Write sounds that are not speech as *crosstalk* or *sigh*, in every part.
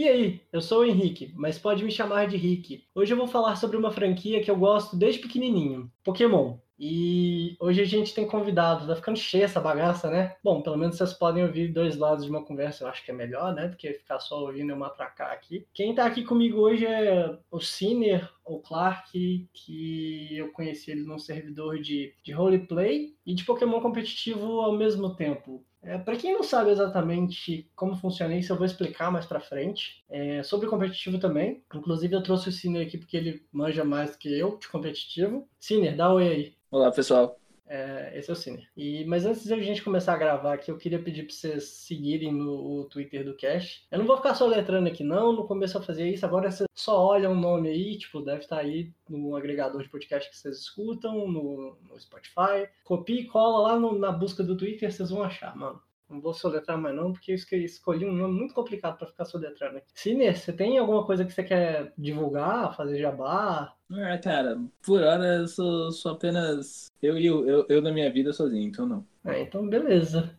E aí, eu sou o Henrique, mas pode me chamar de Rick. Hoje eu vou falar sobre uma franquia que eu gosto desde pequenininho, Pokémon. E hoje a gente tem convidados, tá ficando cheia essa bagaça, né? Bom, pelo menos vocês podem ouvir dois lados de uma conversa, eu acho que é melhor, né? Do que ficar só ouvindo eu matracar aqui. Quem tá aqui comigo hoje é o Ciner, o Clark, que eu conheci ele num servidor de, de roleplay e de Pokémon competitivo ao mesmo tempo. É, para quem não sabe exatamente como funciona isso, eu vou explicar mais para frente. É, sobre competitivo também. Inclusive, eu trouxe o Ciner aqui porque ele manja mais que eu de competitivo. Ciner, dá oi aí. Olá, pessoal. É, esse é o Cine. E, mas antes de a gente começar a gravar aqui, eu queria pedir para vocês seguirem no Twitter do Cash. Eu não vou ficar só letrando aqui, não. No começo eu fazia isso, agora vocês só olham o nome aí, tipo, deve estar tá aí no agregador de podcast que vocês escutam, no, no Spotify. Copia e cola lá no, na busca do Twitter, vocês vão achar, mano. Não vou soletrar mais não, porque eu escolhi um nome muito complicado para ficar soletrando aqui. Cine, você tem alguma coisa que você quer divulgar, fazer jabá? É, cara, por hora eu sou, sou apenas eu e eu, eu, eu na minha vida sozinho, então não. É, então beleza.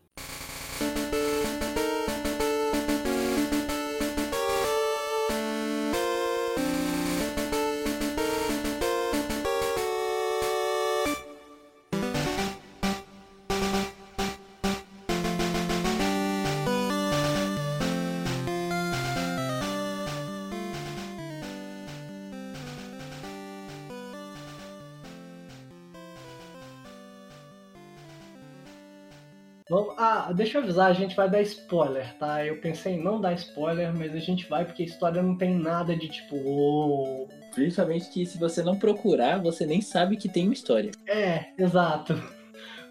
Deixa eu avisar, a gente vai dar spoiler, tá? Eu pensei em não dar spoiler, mas a gente vai porque a história não tem nada de tipo. Oh. Principalmente que se você não procurar, você nem sabe que tem uma história. É, exato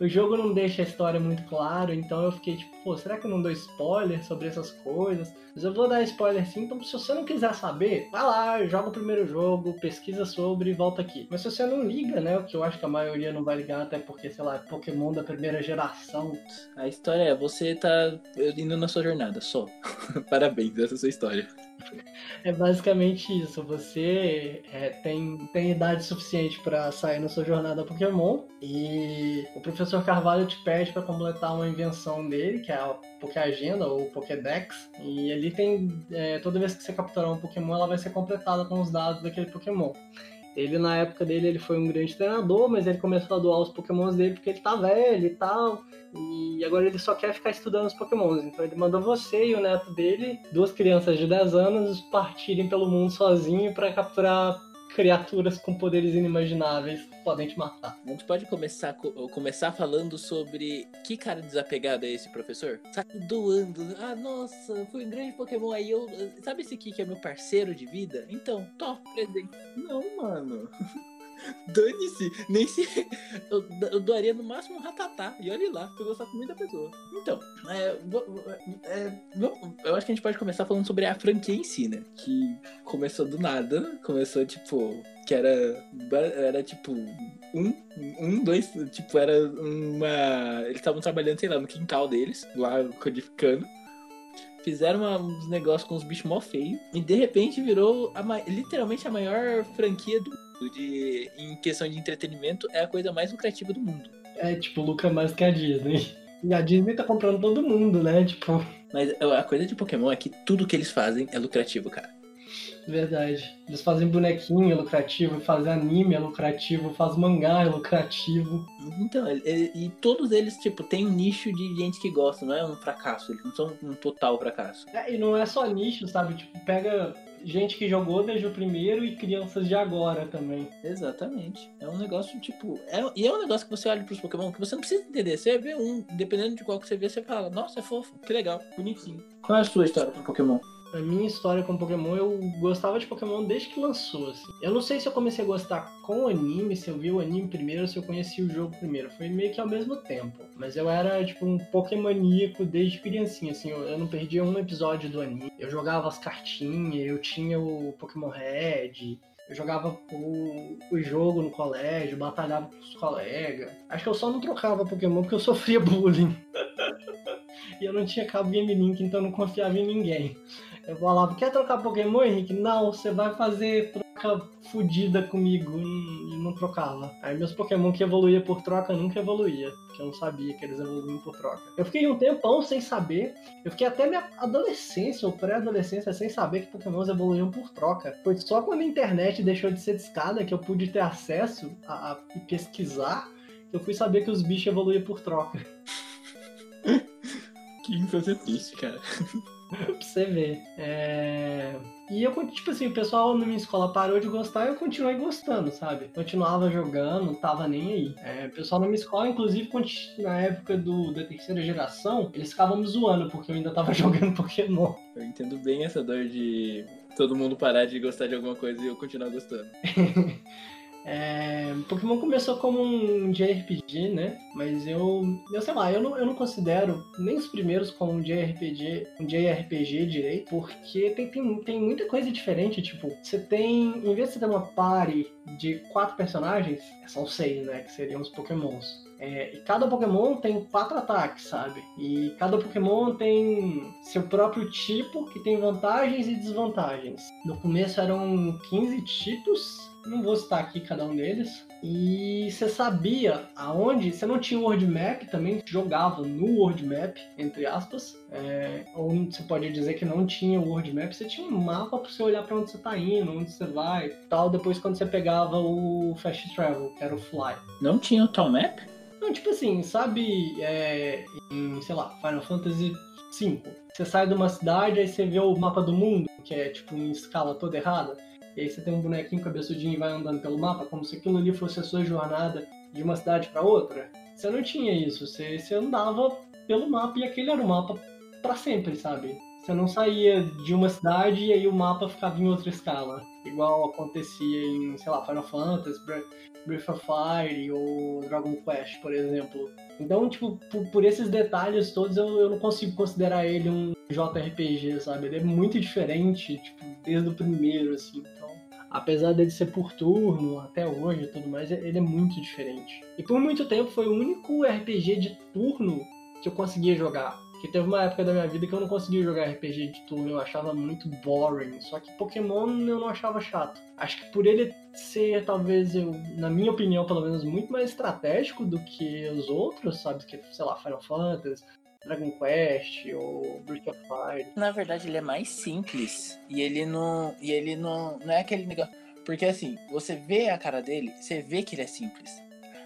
o jogo não deixa a história muito claro, então eu fiquei tipo, pô, será que eu não dou spoiler sobre essas coisas? Mas eu vou dar spoiler sim, então se você não quiser saber, vai lá, joga o primeiro jogo, pesquisa sobre e volta aqui. Mas se você não liga, né, o que eu acho que a maioria não vai ligar, até porque, sei lá, é Pokémon da primeira geração. A história é, você tá indo na sua jornada, só. *laughs* Parabéns, essa é a sua história. *laughs* É basicamente isso. Você é, tem, tem idade suficiente para sair na sua jornada Pokémon e o professor Carvalho te pede para completar uma invenção dele, que é a Pokéagenda ou Pokédex. E ali tem. É, toda vez que você capturar um Pokémon, ela vai ser completada com os dados daquele Pokémon. Ele, na época dele, ele foi um grande treinador, mas ele começou a doar os pokémons dele porque ele tá velho e tal. E agora ele só quer ficar estudando os pokémons. Então ele mandou você e o neto dele, duas crianças de 10 anos, partirem pelo mundo sozinho para capturar criaturas com poderes inimagináveis podem te matar. A gente pode começar, começar falando sobre que cara desapegado é esse professor? Sabe, doando. Ah, nossa, foi um grande Pokémon. Aí eu. Sabe esse aqui que é meu parceiro de vida? Então, top, presente. Não, mano. Dane-se, nem se. *laughs* Eu, eu, doaria no máximo um ratatá. E olhe lá, se eu gostar muito da pessoa. Então, é, é, eu acho que a gente pode começar falando sobre a franquia em si, né? Que começou do nada. Começou tipo. Que era. Era tipo. Um, um, dois. Tipo, era uma. Eles estavam trabalhando, sei lá, no quintal deles, lá codificando fizeram uma, uns negócios com os bichos mó feios e de repente virou a, literalmente a maior franquia do de, em questão de entretenimento, é a coisa mais lucrativa do mundo. É, tipo, lucra mais que a Disney. E a Disney tá comprando todo mundo, né? Tipo. Mas a coisa de Pokémon é que tudo que eles fazem é lucrativo, cara. Verdade. Eles fazem bonequinho é lucrativo, fazem anime é lucrativo, fazem mangá é lucrativo. Então, e, e todos eles, tipo, tem um nicho de gente que gosta, não é um fracasso, eles não são um total fracasso. É, e não é só nicho, sabe? Tipo, pega gente que jogou desde o primeiro e crianças de agora também. Exatamente. É um negócio, tipo. É, e é um negócio que você olha pros Pokémon que você não precisa entender. Você vê um, dependendo de qual que você vê, você fala, nossa, é fofo, que legal, bonitinho. Qual é a sua história com Pokémon? A minha história com Pokémon, eu gostava de Pokémon desde que lançou, assim. Eu não sei se eu comecei a gostar com o anime, se eu vi o anime primeiro se eu conheci o jogo primeiro. Foi meio que ao mesmo tempo. Mas eu era, tipo, um Pokémoníaco desde criancinha, assim. Eu, eu não perdia um episódio do anime. Eu jogava as cartinhas, eu tinha o Pokémon Red, eu jogava o, o jogo no colégio, batalhava com os colegas. Acho que eu só não trocava Pokémon porque eu sofria bullying. *laughs* e eu não tinha cabo Game Link, então eu não confiava em ninguém. Eu falava, quer trocar Pokémon, Henrique? Não, você vai fazer troca fodida comigo e não trocava. Aí meus Pokémon que evoluía por troca nunca evoluía, porque eu não sabia que eles evoluíam por troca. Eu fiquei um tempão sem saber, eu fiquei até minha adolescência ou pré-adolescência sem saber que Pokémons evoluíam por troca. Foi só quando a internet deixou de ser discada que eu pude ter acesso a, a pesquisar que eu fui saber que os bichos evoluíam por troca. *laughs* que infância triste, cara. *laughs* *laughs* pra você ver. É... E eu, tipo assim, o pessoal na minha escola parou de gostar e eu continuei gostando, sabe? Continuava jogando, não tava nem aí. É, o pessoal na minha escola, inclusive, na época do, da terceira geração, eles ficavam me zoando porque eu ainda tava *laughs* jogando Pokémon. Eu entendo bem essa dor de todo mundo parar de gostar de alguma coisa e eu continuar gostando. *laughs* É, Pokémon começou como um JRPG, né? Mas eu, eu sei lá, eu não, eu não considero nem os primeiros como um JRPG, um JRPG direito, porque tem, tem, tem muita coisa diferente. Tipo, você tem, em vez de você ter uma party de quatro personagens, são seis, né? Que seriam os Pokémons. É, e cada Pokémon tem quatro ataques, sabe? E cada Pokémon tem seu próprio tipo, que tem vantagens e desvantagens. No começo eram 15 tipos, não vou citar aqui cada um deles. E você sabia aonde? Você não tinha World Map, também jogava no World Map, entre aspas. É, ou você pode dizer que não tinha World Map, você tinha um mapa para você olhar para onde você tá indo, onde você vai tal. Depois, quando você pegava o Fast Travel, que era o Fly. Não tinha o Tal Map? Não, tipo assim, sabe, é, em, sei lá, Final Fantasy V, você sai de uma cidade, aí você vê o mapa do mundo, que é tipo em escala toda errada. E aí você tem um bonequinho cabeçudinho e vai andando pelo mapa, como se aquilo ali fosse a sua jornada de uma cidade para outra. Você não tinha isso, você, você andava pelo mapa e aquele era o mapa para sempre, sabe? Você não saía de uma cidade e aí o mapa ficava em outra escala. Igual acontecia em, sei lá, Final Fantasy, Breath of Fire ou Dragon Quest, por exemplo. Então, tipo, por, por esses detalhes todos, eu, eu, não consigo considerar ele um JRPG, sabe? Ele é muito diferente, tipo, desde o primeiro, assim. Apesar dele ser por turno, até hoje e tudo mais, ele é muito diferente. E por muito tempo foi o único RPG de turno que eu conseguia jogar. Que teve uma época da minha vida que eu não conseguia jogar RPG de turno, eu achava muito boring. Só que Pokémon eu não achava chato. Acho que por ele ser, talvez, eu, na minha opinião, pelo menos, muito mais estratégico do que os outros, sabe? Que, sei lá, Final Fantasy, Dragon Quest ou Breath of Fire. Na verdade, ele é mais simples. E ele não. E ele não. Não é aquele negócio. Porque assim, você vê a cara dele, você vê que ele é simples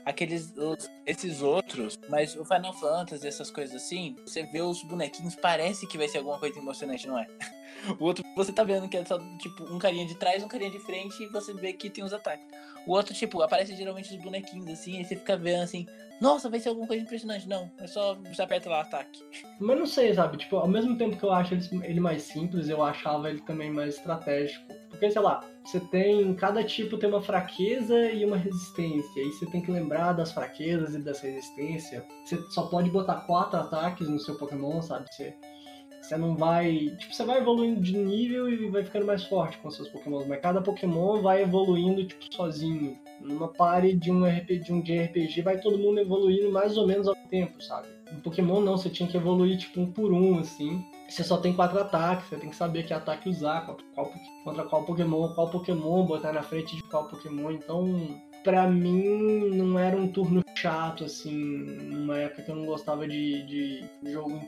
aqueles os, esses outros, mas o Final Fantasy, essas coisas assim, você vê os bonequinhos, parece que vai ser alguma coisa emocionante, não é? *laughs* *laughs* O outro, você tá vendo que é só, tipo, um carinha de trás, um carinha de frente, e você vê que tem os ataques. O outro, tipo, aparece geralmente os bonequinhos assim, e você fica vendo assim, nossa, vai ser alguma coisa impressionante. Não, é só você aperta lá ataque. Mas não sei, sabe? Tipo, ao mesmo tempo que eu acho ele mais simples, eu achava ele também mais estratégico. Porque, sei lá, você tem. Cada tipo tem uma fraqueza e uma resistência. E você tem que lembrar das fraquezas e dessa resistência. Você só pode botar quatro ataques no seu Pokémon, sabe? Você, você não vai. Tipo, você vai evoluindo de nível e vai ficando mais forte com seus Pokémon. Mas cada Pokémon vai evoluindo, tipo, sozinho. Numa party de um RPG, de um JRPG, vai todo mundo evoluindo mais ou menos ao tempo, sabe? No Pokémon não, você tinha que evoluir, tipo, um por um, assim você só tem quatro ataques, você tem que saber que ataque usar, qual, qual, contra qual Pokémon, qual Pokémon botar na frente de qual Pokémon. Então, pra mim, não era um turno chato, assim, numa época que eu não gostava de, de jogo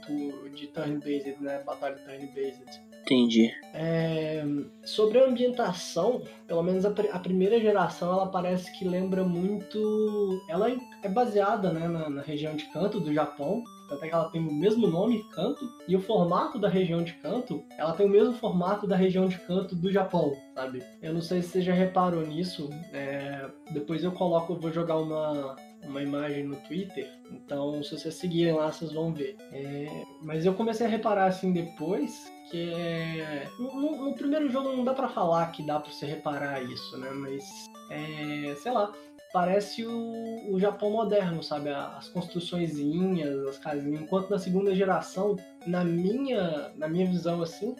de turn-based, né? Batalha turn-based. Entendi. É, sobre a ambientação, pelo menos a, a, primeira geração, ela parece que lembra muito. Ela é baseada né, na, na região de Kanto do Japão, até que ela tem o mesmo nome, Kanto, e o formato da região de Kanto, ela tem o mesmo formato da região de Kanto do Japão, sabe? Eu não sei se você já reparou nisso, é... depois eu coloco, eu vou jogar uma, uma imagem no Twitter, então se vocês seguirem lá, vocês vão ver. É... Mas eu comecei a reparar assim depois que é... no, no, primeiro jogo não dá para falar que dá para você reparar isso, né? Mas é... sei lá, parece o, o Japão moderno, sabe? As construçõezinhas, as casinhas. Enquanto na segunda geração, na minha, na minha visão, assim,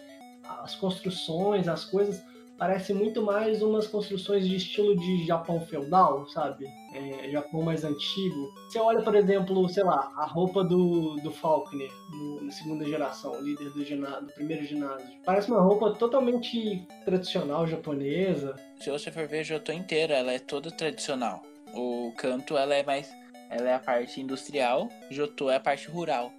as construções, as coisas parece muito mais umas construções de estilo de Japão feudal, sabe? É, Japão mais antigo. Você olha, por exemplo, sei lá, a roupa do, do Faulkner, no, na segunda geração, líder do, do primeiro ginásio. Parece uma roupa totalmente tradicional japonesa. Se você for ver Jotô inteira, ela é toda tradicional. O canto, ela é mais... Ela é a parte industrial, Jotô é a parte rural.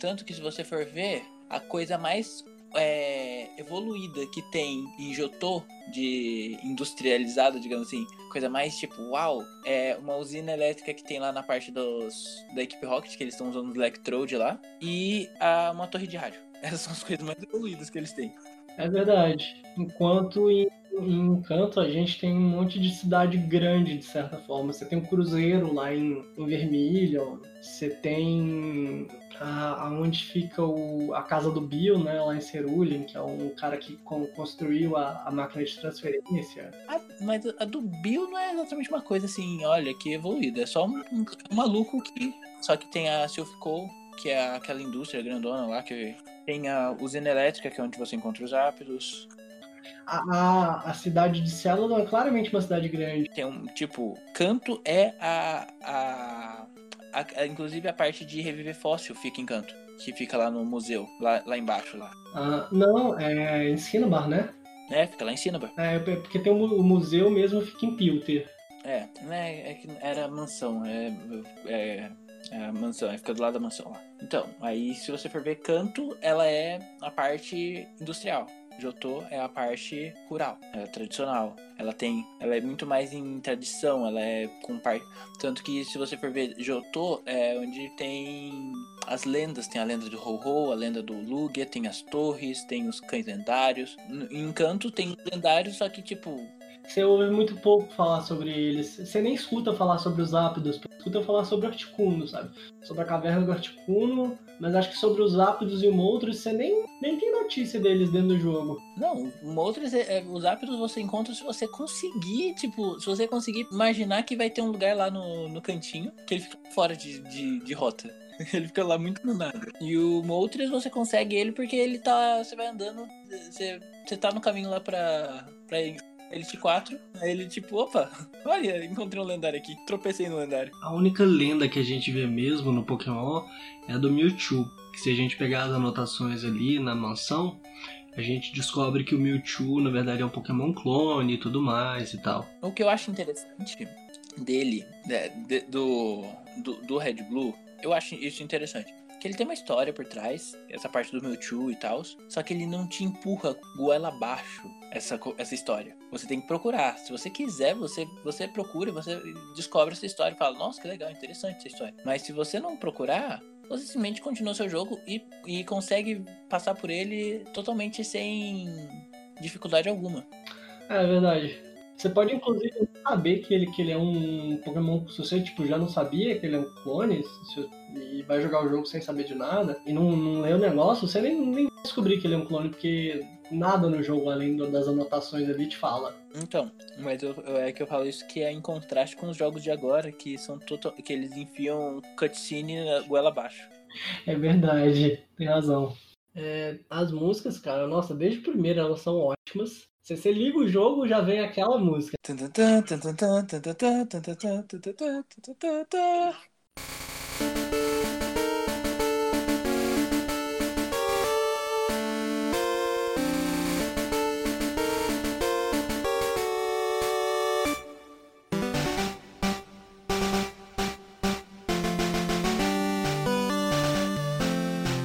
Tanto que se você for ver, a coisa mais é, evoluída que tem em Jotô, de industrializada, digamos assim, coisa mais tipo, uau, é uma usina elétrica que tem lá na parte dos, da equipe Rocket, que eles estão usando os Electrode lá, e a, uma torre de rádio. *laughs* Essas são as coisas mais evoluídas que eles têm. É verdade. Enquanto em, em Encanto a gente tem um monte de cidade grande, de certa forma. Você tem um cruzeiro lá em, em Vermilion, você tem aonde fica o, a casa do Bill, né, lá em Cerulin, que é um cara que con, construiu a, a, máquina de transferência. Ah, mas a do Bill não é exatamente uma coisa assim, olha, que evoluída. É só um, um, um maluco que. Só que tem a Silphco, que é aquela indústria grandona lá, que tem a usina elétrica, que é onde você encontra os ápidos. A, a, a, cidade de Célula é claramente uma cidade grande. Tem um, tipo, Canto é a, a a, a, inclusive a parte de reviver fóssil fica em canto. Que fica lá no museu, lá, lá embaixo lá. Ah, não, é em Cinnabar, né? É, fica lá em Cinnabar. É, porque tem o, o museu mesmo fica em Pilter. É, né, é que era mansão, é, é, é mansão, é, fica do lado da mansão lá. Então, aí se você for ver canto, ela é a parte industrial. Jotô é a parte rural, é tradicional. Ela tem, ela é muito mais em tradição, ela é com parte, tanto que se você for ver Jotô é onde tem as lendas, tem a lenda do Ho-Ho, a lenda do Lugia, tem as torres, tem os cães lendários. Em Encanto tem lendários, só que tipo você ouve muito pouco falar sobre eles. Você nem escuta falar sobre os ápidos, escuta falar sobre o Articuno, sabe? Sobre a caverna do Articuno, mas acho que sobre os ápidos e o Moltres você nem, nem tem notícia deles dentro do jogo. Não, o Moltres, é, é, os ápidos você encontra se você conseguir, tipo, se você conseguir imaginar que vai ter um lugar lá no, no cantinho que ele fica fora de, de, de rota. *laughs* Ele fica lá muito no nada. E o Moltres você consegue ele porque ele tá. Você vai andando, você, você tá no caminho lá pra, pra Elite 4. Aí ele, tipo, opa, *laughs* olha, encontrei um lendário aqui, tropecei no lendário. A única lenda que a gente vê mesmo no Pokémon é a do Mewtwo. Que se a gente pegar as anotações ali na mansão, a gente descobre que o Mewtwo, na verdade, é um Pokémon clone e tudo mais e tal. O que eu acho interessante dele, de, de, do, do, do Red Blue, eu acho isso interessante que ele tem uma história por trás, essa parte do Mewtwo e tal, só que ele não te empurra goela abaixo essa, essa história. Você tem que procurar. Se você quiser, você, você procura, você descobre essa história e fala, nossa, que legal, interessante essa história. Mas se você não procurar, você simplesmente continua seu jogo e, e consegue passar por ele totalmente sem dificuldade alguma. É verdade. Você pode, inclusive, saber que ele, que ele é um Pokémon. Se você tipo, já não sabia que ele é um clone e vai jogar o jogo sem saber de nada e não, não lê o negócio, você nem, nem descobrir que ele é um clone, porque nada no jogo, além das anotações ali, te fala. Então, mas eu, eu, é que eu falo isso que é em contraste com os jogos de agora, que são total, que eles enfiam cutscene na goela abaixo. É verdade, tem razão. É, as músicas, cara, nossa, desde o primeiro elas são ótimas. Se você liga o jogo, já vem aquela música.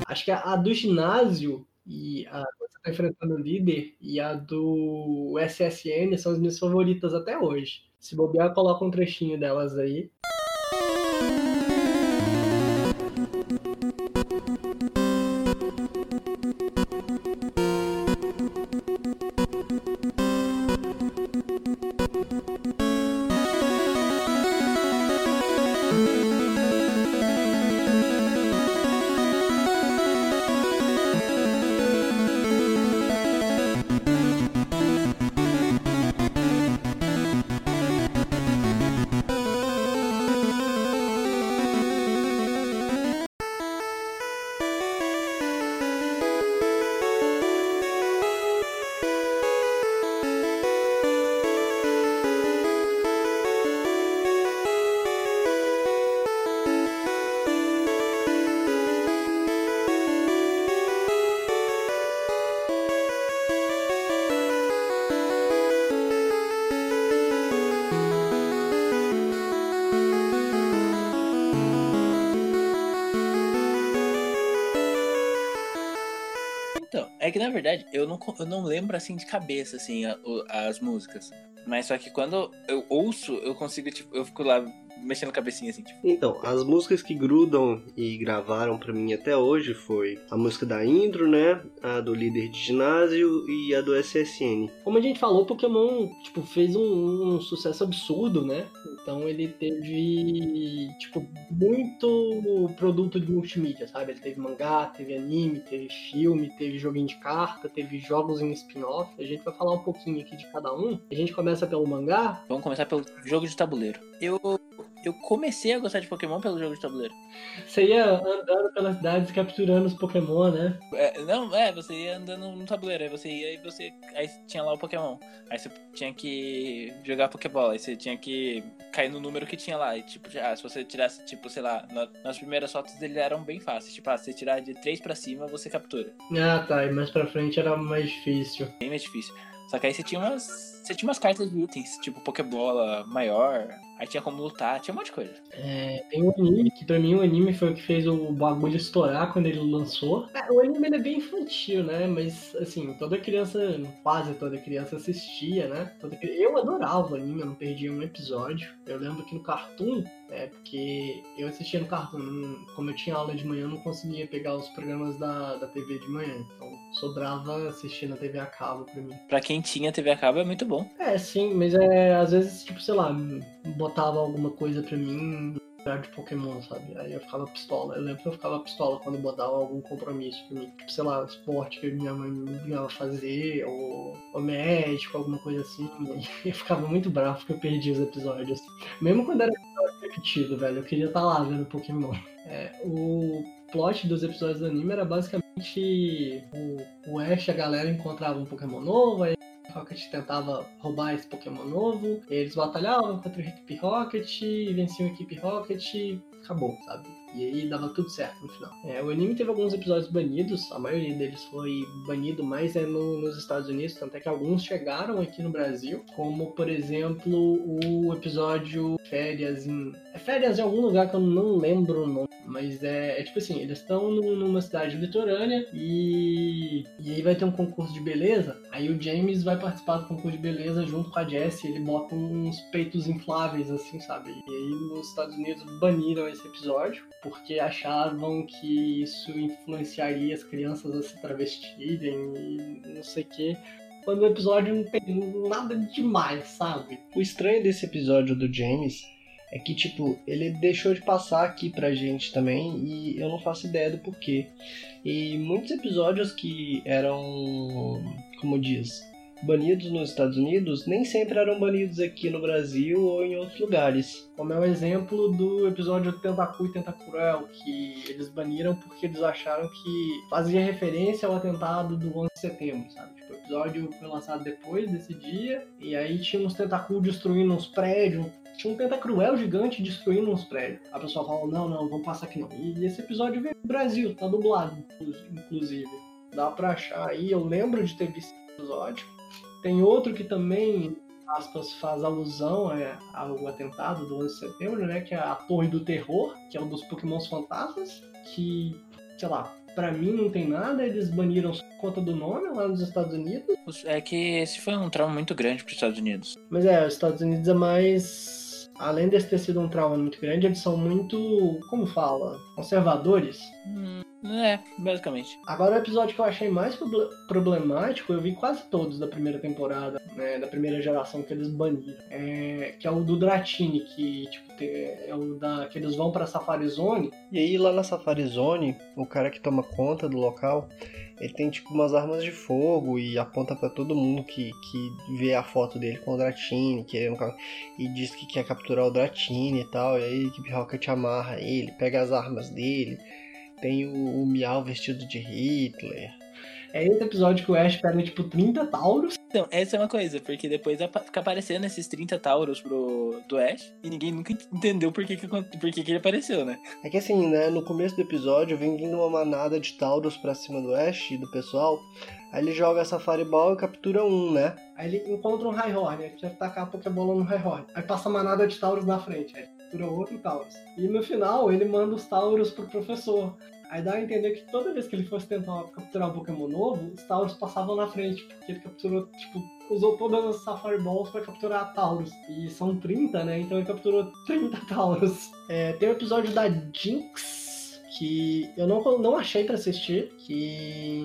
Acho que a do ginásio e a tá enfrentando o líder e a do SSN são as minhas favoritas até hoje. Se bobear, coloca um trechinho delas aí. Que na verdade eu não, eu não lembro assim de cabeça assim a- o- as músicas. Mas só que quando eu ouço, eu consigo, tipo, eu fico lá mexendo a cabecinha assim, tipo. Então, as músicas que grudam e gravaram pra mim até hoje foi a música da intro, né? A do líder de ginásio e a do SSN. Como a gente falou, Pokémon, tipo, fez um, um sucesso absurdo, né? Então ele teve, tipo, muito produto de multimídia, sabe? Ele teve mangá, teve anime, teve filme, teve joguinho de carta, teve jogos em spin-off. A gente vai falar um pouquinho aqui de cada um. A gente começa pelo mangá. Vamos começar pelo jogo de tabuleiro. Eu eu comecei a gostar de Pokémon pelo jogo de tabuleiro. Você ia andando pelas cidades capturando os Pokémon, né? É, não, é, você ia andando no tabuleiro, aí você ia e você. Aí tinha lá o Pokémon. Aí você tinha que jogar Pokébola, aí você tinha que cair no número que tinha lá. E tipo, ah, se você tirasse, tipo, sei lá, na- nas primeiras fotos dele eram bem fáceis. Tipo, ah, se você tirar de 3 pra cima, você captura. Ah, tá. E mais pra frente era mais difícil. Bem mais difícil. Só que aí você tinha umas. Você tinha umas cartas de itens, tipo Pokébola maior, aí tinha como lutar, tinha um monte de coisa. É, tem um anime, que pra mim o anime foi o que fez o bagulho estourar quando ele lançou. É, o anime é bem infantil, né? Mas, assim, toda criança, quase toda criança assistia, né? Eu adorava o anime, eu não perdia um episódio. Eu lembro que no Cartoon, é porque eu assistia no Cartoon, como eu tinha aula de manhã, eu não conseguia pegar os programas da, da TV de manhã. Então, sobrava assistir na TV a cabo pra mim. Pra quem tinha TV a cabo é muito bom. É, sim, mas é, às vezes, tipo, sei lá, botava alguma coisa pra mim lugar de Pokémon, sabe? Aí eu ficava pistola. Eu lembro que eu ficava pistola quando botava algum compromisso pra mim. Tipo, sei lá, esporte que minha mãe me obrigava a fazer, ou, ou médico, alguma coisa assim. E *laughs* eu ficava muito bravo porque eu perdi os episódios. Mesmo quando era repetido, velho, eu queria estar lá vendo Pokémon. *laughs* É, o plot dos episódios do anime era basicamente o, o Ash a galera encontravam um Pokémon novo, aí Rocket tentava roubar esse Pokémon novo, eles batalhavam contra a equipe Rocket, venciam a equipe Rocket acabou, sabe? E aí dava tudo certo no final. É, o anime teve alguns episódios banidos, a maioria deles foi banido, mas é no- nos Estados Unidos, tanto é que alguns chegaram aqui no Brasil, como por exemplo o episódio Férias em. É férias em algum lugar que eu não lembro o nome, mas é, é tipo assim, eles estão num- numa cidade litorânea e. E aí vai ter um concurso de beleza. Aí o James vai participar do concurso de beleza junto com a Jessie. Ele bota uns peitos infláveis, assim, sabe? E aí nos Estados Unidos baniram esse episódio porque achavam que isso influenciaria as crianças a se travestirem e não sei o quê. Quando o episódio não tem nada demais, sabe? O estranho desse episódio do James é que, tipo, ele deixou de passar aqui pra gente também e eu não faço ideia do porquê. E muitos episódios que eram, como diz, banidos nos Estados Unidos, nem sempre eram banidos aqui no Brasil ou em outros lugares. Como é o exemplo do episódio Tentacu e Tentacruel, que eles baniram porque eles acharam que fazia referência ao atentado do 11 de setembro, sabe? Tipo, o episódio foi lançado depois desse dia, e aí tinha uns Tentacu destruindo uns prédios, tinha um Tentacruel gigante destruindo uns prédios. A pessoa falou, não, não, vamos passar aqui não. E esse episódio veio do Brasil, tá dublado, inclusive. Dá pra achar aí, eu lembro de ter visto esse episódio. Tem outro que também aspas, faz alusão é, ao atentado do 11 de setembro, né? Que é a Torre do Terror, que é um dos Pokémons fantasmas, que, sei lá, pra mim não tem nada, eles baniram conta do nome lá nos Estados Unidos. Os- É que esse foi um trauma muito grande pros Estados Unidos. Mas é, os Estados Unidos é mais. Além desse ter sido um trauma muito grande, eles são muito, como fala, conservadores. Hum, é, basicamente. Agora, o episódio que eu achei mais proble- problemático, eu vi quase todos da primeira temporada, né, da primeira geração que eles baniram. É, que é o do Dratini, que tipo, tem- é o da, que eles vão pra Safari Zone. E aí lá na Safari Zone, o cara que toma conta do local, ele tem tipo umas armas de fogo e aponta pra todo mundo que, que vê a foto dele com o Dratini, querendo ca- e diz que quer capturar o Dratini e tal. E aí a equipe Rocket amarra ele, pega as armas dele. Tem o, o Miau vestido de Hitler. É esse episódio que o Ash pega tipo 30 Tauros. Então, essa é uma coisa, porque depois fica aparecendo esses 30 Tauros pro, do Ash e ninguém nunca entendeu por que, que, por que, que ele apareceu, né? É que assim, né, no começo do episódio vem vindo uma manada de Tauros pra cima do Ash e do pessoal. Aí ele joga a Safari Ball e captura um, né? Aí ele encontra um Rhyhorn, ele quer tacar a Pokébola no Rhyhorn. Aí passa a manada de Tauros na frente, aí captura outro Taurus. E no final ele manda os Tauros pro professor. Aí dá a entender que toda vez que ele fosse tentar capturar um Pokémon novo, os Tauros passavam na frente, porque ele capturou, tipo, usou todas as Safari Balls pra capturar Taurus. E são 30, né? Então ele capturou 30 Taurus. É, tem o episódio da Jinx, que eu não, não achei para assistir, que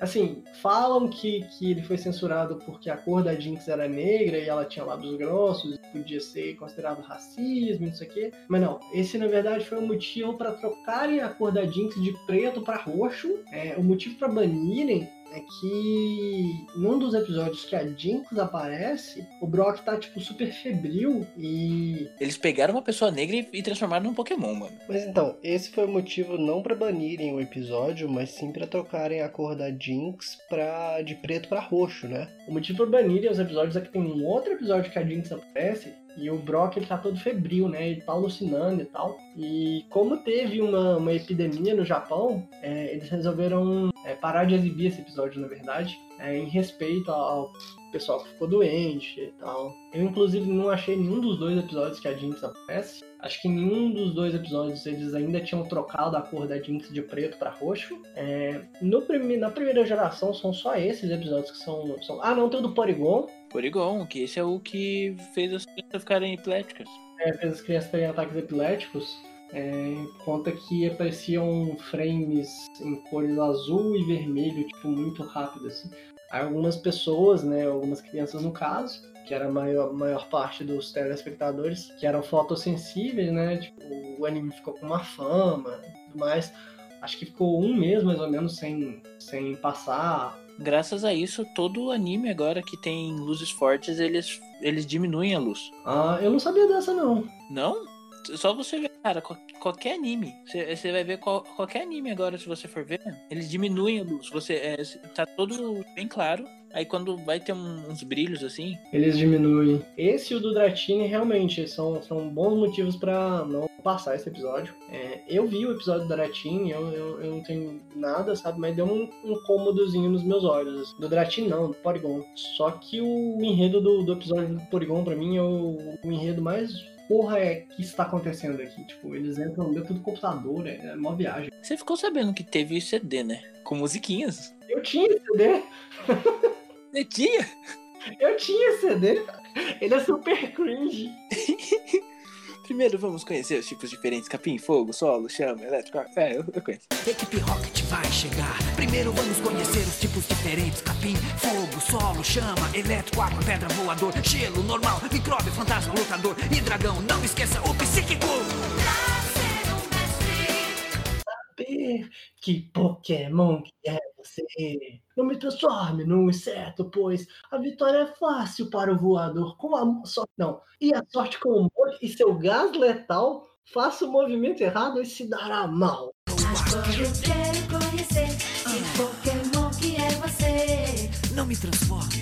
assim, falam que, que ele foi censurado porque a cor da Jinx era negra e ela tinha lábios grossos, podia ser considerado racismo, não sei o quê. Mas não, esse na verdade foi o um motivo para trocarem a cor da Jinx de preto para roxo. É, o motivo para banirem é que num dos episódios que a Jinx aparece, o Brock tá, tipo, super febril e. Eles pegaram uma pessoa negra e transformaram num Pokémon, mano. Mas então, esse foi o motivo não para banirem o episódio, mas sim para trocarem a cor da Jinx pra... de preto para roxo, né? O motivo pra banirem os episódios é que tem um outro episódio que a Jinx aparece e o Brock ele tá todo febril, né? Ele tá alucinando e tal. E como teve uma, uma epidemia no Japão, é, eles resolveram é, parar de exibir esse episódio, na verdade, é, em respeito ao pessoal que ficou doente e tal. Eu, inclusive, não achei nenhum dos dois episódios que a Jinx aparece. Acho que nenhum dos dois episódios eles ainda tinham trocado a cor da Jinx de preto para roxo. É, no prime na primeira geração são só esses episódios que são, são. Ah, não, tem o do Porygon. Porygon, que esse é o que fez as crianças ficarem epiléticas. É, fez as crianças terem ataques epiléticos. É, conta que apareciam frames em cores azul e vermelho, tipo, muito rápido, assim. Algumas pessoas, né, algumas crianças no caso, que era a maior, maior parte dos telespectadores, que eram fotossensíveis, né, tipo, o anime ficou com uma fama e tudo mais. Acho que ficou um mês, mais ou menos, sem, sem passar. Graças a isso, todo anime agora que tem luzes fortes, eles, eles diminuem a luz. Ah, eu não sabia dessa, não. Não? Só você ver, cara, qualquer anime. Você vai ver qual, qualquer anime agora, se você for ver, eles diminuem a luz. Você é, tá todo bem claro. Aí quando vai ter um, uns brilhos assim. Eles diminuem. Esse e o do Dratini realmente são, são bons motivos para não passar esse episódio. É, eu vi o episódio do Dratini, eu, eu, eu, não tenho nada, sabe? Mas deu um, um cômodozinho nos meus olhos. Assim. Do Dratini não, do Porygon. Só que o enredo do, do episódio do Porygon, para mim, é o, o enredo mais porra é que está acontecendo aqui? Tipo, eles entram dentro do computador, é, é uma viagem. Você ficou sabendo que teve CD, né? Com musiquinhas. Eu tinha CD. Você tinha? Eu tinha CD. Ele é super cringe. *laughs* Primeiro vamos conhecer os tipos diferentes: capim, fogo, solo, chama, elétrico. É, eu, eu conheço. Equipe Rocket vai chegar. Primeiro vamos conhecer os tipos diferentes: capim, fogo, solo, chama, elétrico, água, pedra, voador, gelo, normal, micróbio, fantasma, lutador e dragão. Não esqueça o psíquico. Saber que Pokémon que é você. Não me transforme num inseto, pois a vitória é fácil para o voador. Com a sorte. Não. E a sorte com o molho e seu gás letal, faça o movimento errado e se dará mal. Agora eu quero conhecer que Pokémon que é você. Não me transforme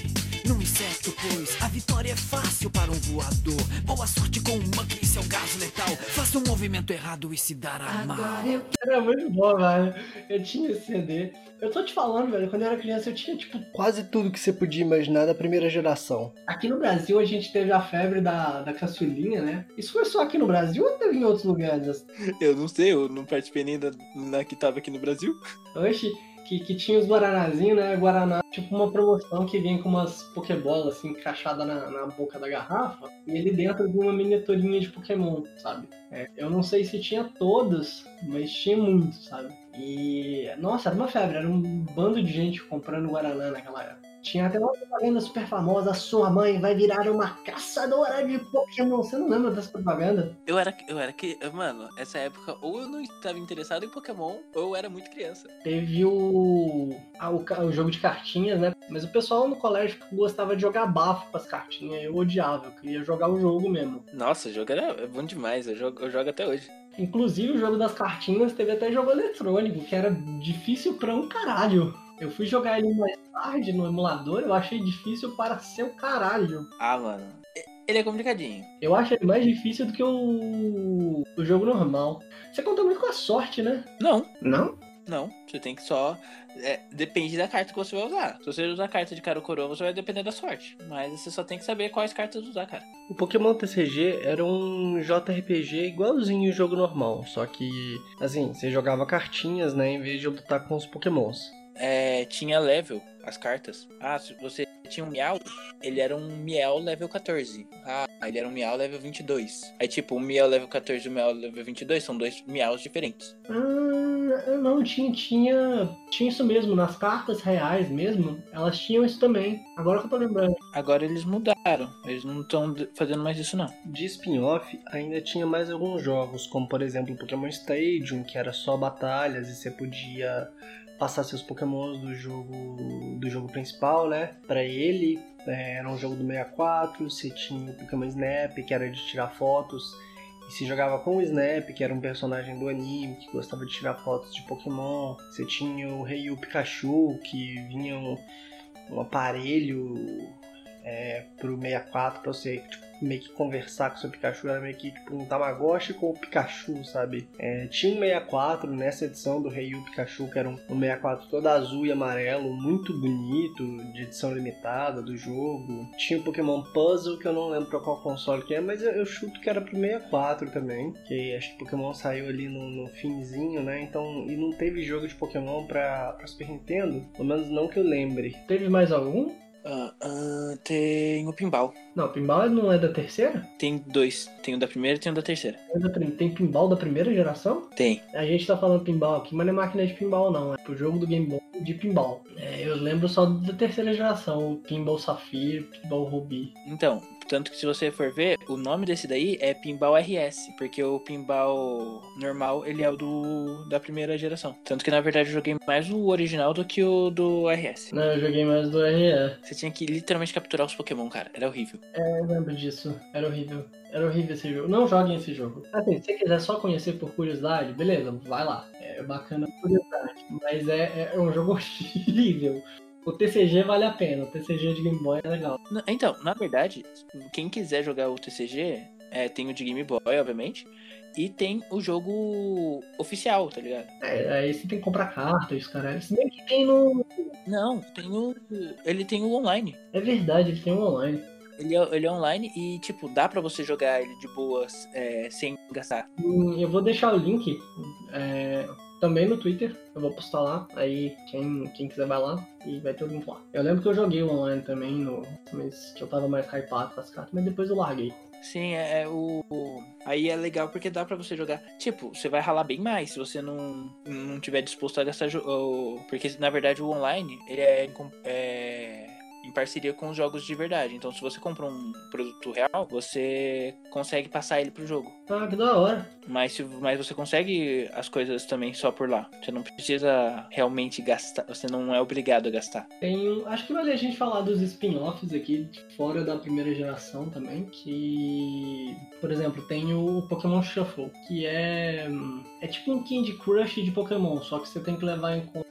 num inseto, pois a vitória é fácil para um voador. Boa sorte com o Monkey e seu gás letal. Faça um movimento errado e se dará mal. Eu... Era muito bom, velho. Eu tinha esse CD. Eu tô te falando, velho, quando eu era criança eu tinha, tipo. Quase tudo que você podia imaginar da primeira geração. Aqui no Brasil a gente teve a febre da, da caçulinha, né? Isso foi só aqui no Brasil ou teve em outros lugares? Eu não sei, eu não participei nem da, na que tava aqui no Brasil. Oxi que, que tinha os Guaranazinhos, né? Guaraná, tipo uma promoção que vem com umas Pokébolas assim, encaixada na, na boca da garrafa, e ele dentro de uma miniaturinha de Pokémon, sabe? É, eu não sei se tinha todas, mas tinha muito, sabe? E, nossa, era uma febre, era um bando de gente comprando Guaraná naquela época. Tinha até uma propaganda super famosa, sua mãe vai virar uma caçadora de Pokémon. Você não lembra dessa propaganda? Eu era, eu era que, mano, essa época ou eu não estava interessado em Pokémon ou eu era muito criança. Teve o, ah, o, o jogo de cartinhas, né? Mas o pessoal no colégio gostava de jogar bafo com as cartinhas. Eu odiava, eu queria jogar o jogo mesmo. Nossa, o jogo era bom demais, eu jogo, eu jogo até hoje. Inclusive o jogo das cartinhas teve até jogo eletrônico, que era difícil pra um caralho. Eu fui jogar ele mais tarde no emulador, eu achei difícil para seu caralho. Ah, mano. Ele é complicadinho. Eu acho ele mais difícil do que o, o jogo normal. Você conta muito com a sorte, né? Não. Não? Não, você tem que só. é, depende da carta que você vai usar. Se você usar a carta de cara coroa, você vai depender da sorte. Mas você só tem que saber quais cartas usar, cara. O Pokémon TCG era um JRPG igualzinho o jogo normal, só que, assim, você jogava cartinhas, né, em vez de lutar com os Pokémons. É, tinha level, as cartas. Ah, se você tinha um Miau, ele era um Miau level 14. Ah, ele era um Miau level 22. Aí, tipo, o Miau level 14 e o Miau level 22 são dois Miaus diferentes. Ah, não, tinha, tinha, tinha isso mesmo. Nas cartas reais mesmo, elas tinham isso também. Agora que eu tô lembrando. Agora eles mudaram. Eles não estão fazendo mais isso, não. De spin-off, ainda tinha mais alguns jogos, como por exemplo o Pokémon Stadium, que era só batalhas e você podia passar seus Pokémons do jogo do jogo principal, né, para ele. É, era um jogo do 64, você tinha o Pokémon Snap, que era de tirar fotos, e se jogava com o Snap, que era um personagem do anime que gostava de tirar fotos de Pokémon. Você tinha o Rei Pikachu, que vinha um, um aparelho é, pro 64 pra você tipo, meio que conversar com o seu Pikachu, era meio que tipo um Tamagotchi com o Pikachu, sabe? É, tinha um 64 nessa edição do Ryu Pikachu, que era um, um 64 todo azul e amarelo, muito bonito, de edição limitada do jogo. Tinha o Pokémon Puzzle, que eu não lembro pra qual console que é, mas eu, eu chuto que era pro 64 também, que acho que Pokémon saiu ali no, no finzinho, né? Então, e não teve jogo de Pokémon pra, pra Super Nintendo, pelo menos não que eu lembre. Teve mais algum? Ah, ah, tem o Pinball. Não, pinball não é da terceira? Tem dois. Tem o da primeira e tem o da terceira. É Tem pinball da primeira geração? Tem. A gente tá falando pinball aqui, mas não é máquina de pinball, não. É pro jogo do Game Boy de pinball. É, eu lembro só da terceira geração: o Pinball Safir, Pinball Ruby. Então, tanto que se você for ver, o nome desse daí é Pinball RS, porque o Pinball normal, ele é o do da primeira geração. Tanto que na verdade eu joguei mais o original do que o do RS. Não, eu joguei mais do RE. Você tinha que literalmente capturar os Pokémon, cara. Era horrível. Eu lembro disso. Era horrível. Era horrível esse jogo. Não joguem esse jogo. Assim, se você quiser só conhecer por curiosidade, beleza, vai lá. É bacana por curiosidade. Mas é, é um jogo *laughs* horrível. O TCG vale a pena. O TCG de Game Boy é legal. Então, na verdade, quem quiser jogar o TCG, é, tem o de Game Boy, obviamente. E tem o jogo oficial, tá ligado? É, aí você tem que comprar carta os caras. Se bem que tem no. Não, tem o. Ele tem o online. É verdade, ele tem um online. Ele é, ele é online e, tipo, dá pra você jogar ele de boas é, sem gastar. Hum, Eu vou deixar o link é, também no Twitter. Eu vou postar lá. Aí quem, quem quiser vai lá e vai ter o link lá. Eu lembro que eu joguei o online também, no, mas que eu tava mais hypado com as cartas, mas depois eu larguei. Sim, é, é o. o- Aí é legal porque dá pra você jogar. Tipo, você vai ralar bem mais se você não, não tiver disposto a gastar. o- Porque na verdade o online ele é, é em parceria com os jogos de verdade. Então, se você compra um produto real, você consegue passar ele pro jogo. Ah, que da hora. Mas, mas você consegue as coisas também só por lá. Você não precisa realmente gastar. Você não é obrigado a gastar. Tem, acho que vale a gente falar dos spin-offs aqui, fora da primeira geração também, que, por exemplo, tem o Pokémon Shuffle, que é, é tipo um Candy Crush de Pokémon, só que você tem que levar em conta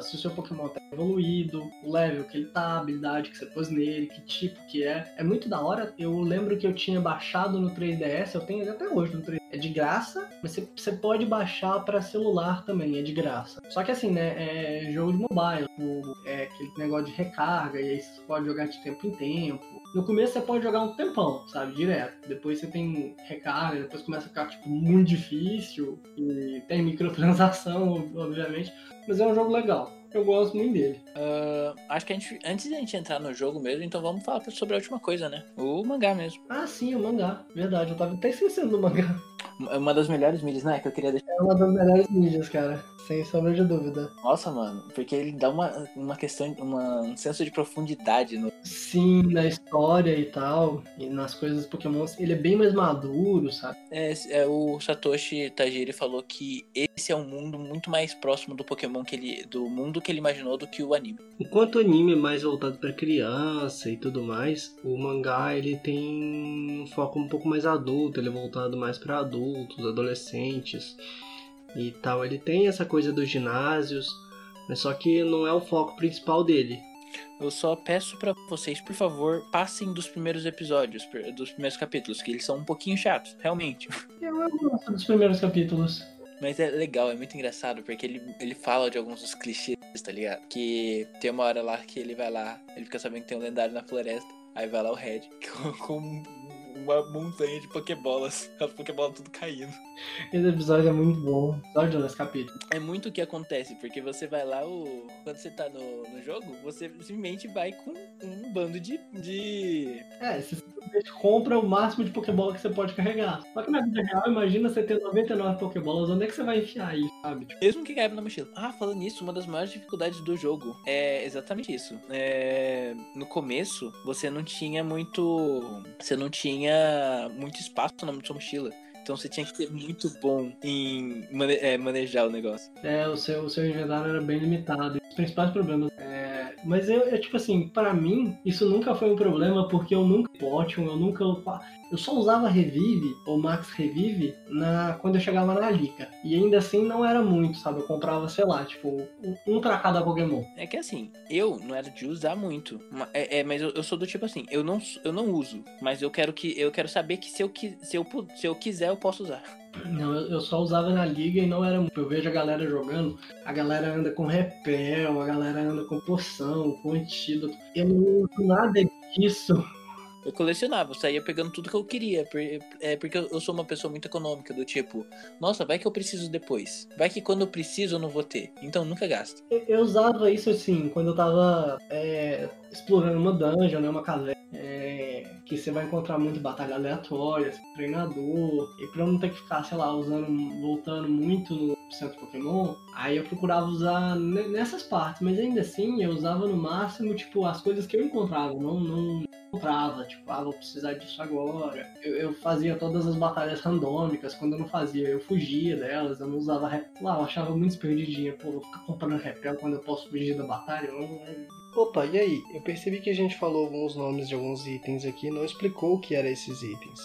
se o seu Pokémon tá evoluído, o level que ele tá, a habilidade que você pôs nele, que tipo que é. É muito da hora. Eu lembro que eu tinha baixado no 3DS, eu tenho até hoje no 3DS. É de graça, mas você, pode baixar pra celular também, é de graça. Só que assim, né, é jogo de mobile, é aquele negócio de recarga, e aí você pode jogar de tempo em tempo. No começo você pode jogar um tempão, sabe, direto. Depois você tem recarga, depois começa a ficar, tipo, muito difícil, e tem microtransação, *laughs* obviamente. Mas é um jogo legal. Eu gosto muito dele. Ah, acho que a gente, antes da gente entrar no jogo mesmo, então vamos falar sobre a última coisa, né? O mangá mesmo. Ah, sim, o mangá. Verdade, eu tava até esquecendo do mangá. *laughs* Uma das melhores mídias, né? Que eu queria deixar. É uma das melhores mídias, cara. Sem sombra de dúvida. Nossa, mano, porque ele dá uma, uma questão, uma, um senso de profundidade no. Sim, na história e tal, e nas coisas dos Pokémon, ele é bem mais maduro, sabe? É, é, o Satoshi Tajiri falou que esse é um mundo muito mais próximo do Pokémon que ele. do mundo que ele imaginou do que o anime. Enquanto o anime é mais voltado para criança e tudo mais, o mangá ele tem um foco um pouco mais adulto, ele é voltado mais para adultos, adolescentes e tal. Ele tem essa coisa dos ginásios, mas só que não é o foco principal dele. Eu só peço pra vocês, por favor, passem dos primeiros episódios, dos primeiros capítulos, que eles são um pouquinho chatos, realmente. *laughs* Eu gosto dos primeiros capítulos. Mas é legal, é muito engraçado, porque ele, ele fala de alguns dos clichês, tá ligado? Que tem uma hora lá que ele vai lá, ele fica sabendo que tem um lendário na floresta. Aí vai lá o Red *laughs* com, com uma montanha de pokebolas. As pokebolas tudo caindo. Esse episódio é muito bom. Episódio nesse capítulo. É muito o que acontece, porque você vai lá, o... quando você tá no, no jogo, você simplesmente vai com um bando de. de... É, você simplesmente compra o máximo de pokebola que você pode carregar. Só que na vida real, imagina você ter 99 pokebolas, onde é que você vai enfiar isso, sabe? Tipo, Mesmo que caiba na mochila. Ah, falando nisso, uma das maiores dificuldades do jogo é exatamente isso. É, No começo, você não tinha muito. Você não tinha muito espaço na sua mochila. Então você tinha que ser muito bom em mane- é, manejar o negócio. É, o seu, o seu inventário era bem limitado. Os principais problemas. É, mas eu, eu, tipo assim, pra mim, isso nunca foi um problema porque eu nunca Potion, eu nunca. Eu só usava Revive, ou Max Revive, na, quando eu chegava na Liga. E ainda assim não era muito, sabe? Eu comprava, sei lá, tipo, um, pra cada Pokémon. É que assim, eu não era de usar muito. É, é, mas eu, eu sou do tipo assim, eu não, eu não uso. Mas eu quero que. Eu quero saber que se eu, se eu, se eu quiser, eu posso usar. Não, eu, eu só usava na liga e não era muito. Eu vejo a galera jogando, a galera anda com repel, a galera anda com poção, com antídoto. Eu não uso nada disso. Eu colecionava, eu saía pegando tudo que eu queria. É porque eu sou uma pessoa muito econômica, do tipo, nossa, vai que eu preciso depois. Vai que quando eu preciso eu não vou ter. Então nunca gasto. Eu, eu usava isso assim, quando eu tava é, explorando uma dungeon, né, uma caverna, é, que você vai encontrar muito batalha aleatória, treinador, e pra eu não ter que ficar, sei lá, usando, voltando muito no centro Pokémon, aí eu procurava usar ne- nessas partes, mas ainda assim eu usava no máximo, tipo, as coisas que eu encontrava, não, não comprava, tipo, ah, vou precisar disso agora. Eu, eu fazia todas as batalhas randômicas, quando eu não fazia, eu fugia delas, eu não usava repel. Lá, eu achava muito desperdidinha, pô, vou ficar comprando repel quando eu posso fugir da batalha, não, não- Opa, e aí? Eu percebi que a gente falou alguns nomes de alguns itens aqui não explicou o que eram esses itens.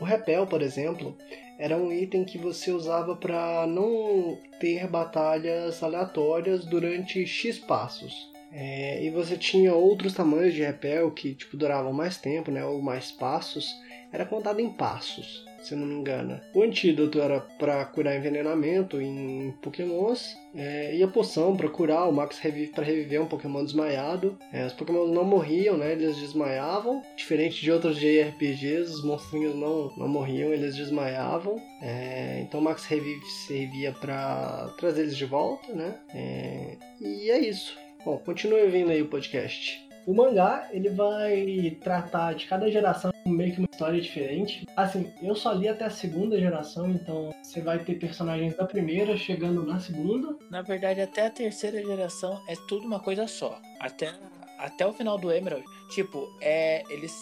O repel, por exemplo, era um item que você usava para não ter batalhas aleatórias durante X passos. É, e você tinha outros tamanhos de repel que tipo, duravam mais tempo, né, ou mais passos. Era contado em passos, se não me engano. O antídoto era para curar envenenamento em pokémons. É, e a poção para curar, o Max Revive para reviver um Pokémon desmaiado. É, os Pokémon não morriam, né? Eles desmaiavam. Diferente de outros JRPGs, os monstrinhos não, não morriam, eles desmaiavam. É, então o Max Revive servia para trazer eles de volta, né? É, e é isso. Bom, continue ouvindo aí o podcast. O mangá, ele vai tratar de cada geração meio que uma história diferente. Assim, eu só li até a segunda geração, então você vai ter personagens da primeira chegando na segunda. Na verdade, até a terceira geração é tudo uma coisa só. Até, até o final do Emerald, tipo, é eles